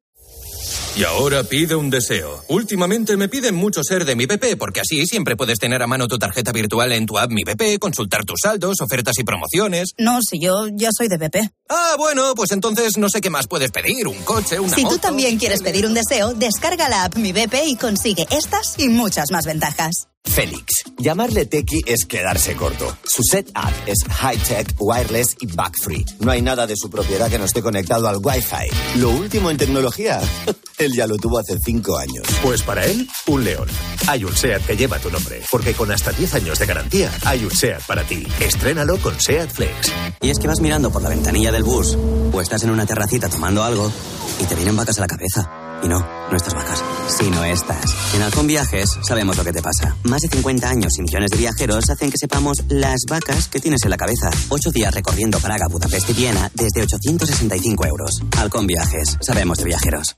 Y ahora pide un deseo. Últimamente me piden mucho ser de mi BP, porque así siempre puedes tener a mano tu tarjeta virtual en tu app Mi BP, consultar tus saldos, ofertas y promociones. No, si yo ya soy de BP. Ah, bueno, pues entonces no sé qué más puedes pedir, un coche, una Si tú también quieres pedir un deseo, descarga la app Mi BP y consigue estas y muchas más ventajas. Félix. Llamarle Tequi es quedarse corto. Su setup es high-tech, wireless y bug-free. No hay nada de su propiedad que no esté conectado al Wi-Fi. Lo último en tecnología, <laughs> él ya lo tuvo hace cinco años. Pues para él, un león. Hay un SEAT que lleva tu nombre, porque con hasta 10 años de garantía, hay un SEAT para ti. Estrénalo con SEAT Flex. Y es que vas mirando por la ventanilla del bus, o estás en una terracita tomando algo, y te vienen vacas a la cabeza. Y no, no estas vacas, sino estas. En Halcón Viajes sabemos lo que te pasa. Más de 50 años y millones de viajeros hacen que sepamos las vacas que tienes en la cabeza. Ocho días recorriendo Praga, Budapest y Viena desde 865 euros. Halcón Viajes, sabemos de viajeros.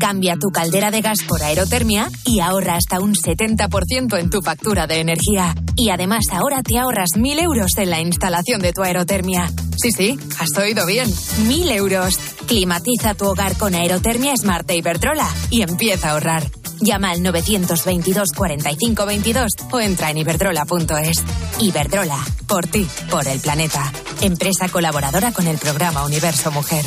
Cambia tu caldera de gas por aerotermia y ahorra hasta un 70% en tu factura de energía. Y además ahora te ahorras 1.000 euros en la instalación de tu aerotermia. Sí, sí, has oído bien. 1.000 euros. Climatiza tu hogar con aerotermia Smart de Iberdrola y empieza a ahorrar. Llama al 922 45 22 o entra en iberdrola.es. Iberdrola, por ti, por el planeta. Empresa colaboradora con el programa Universo Mujer.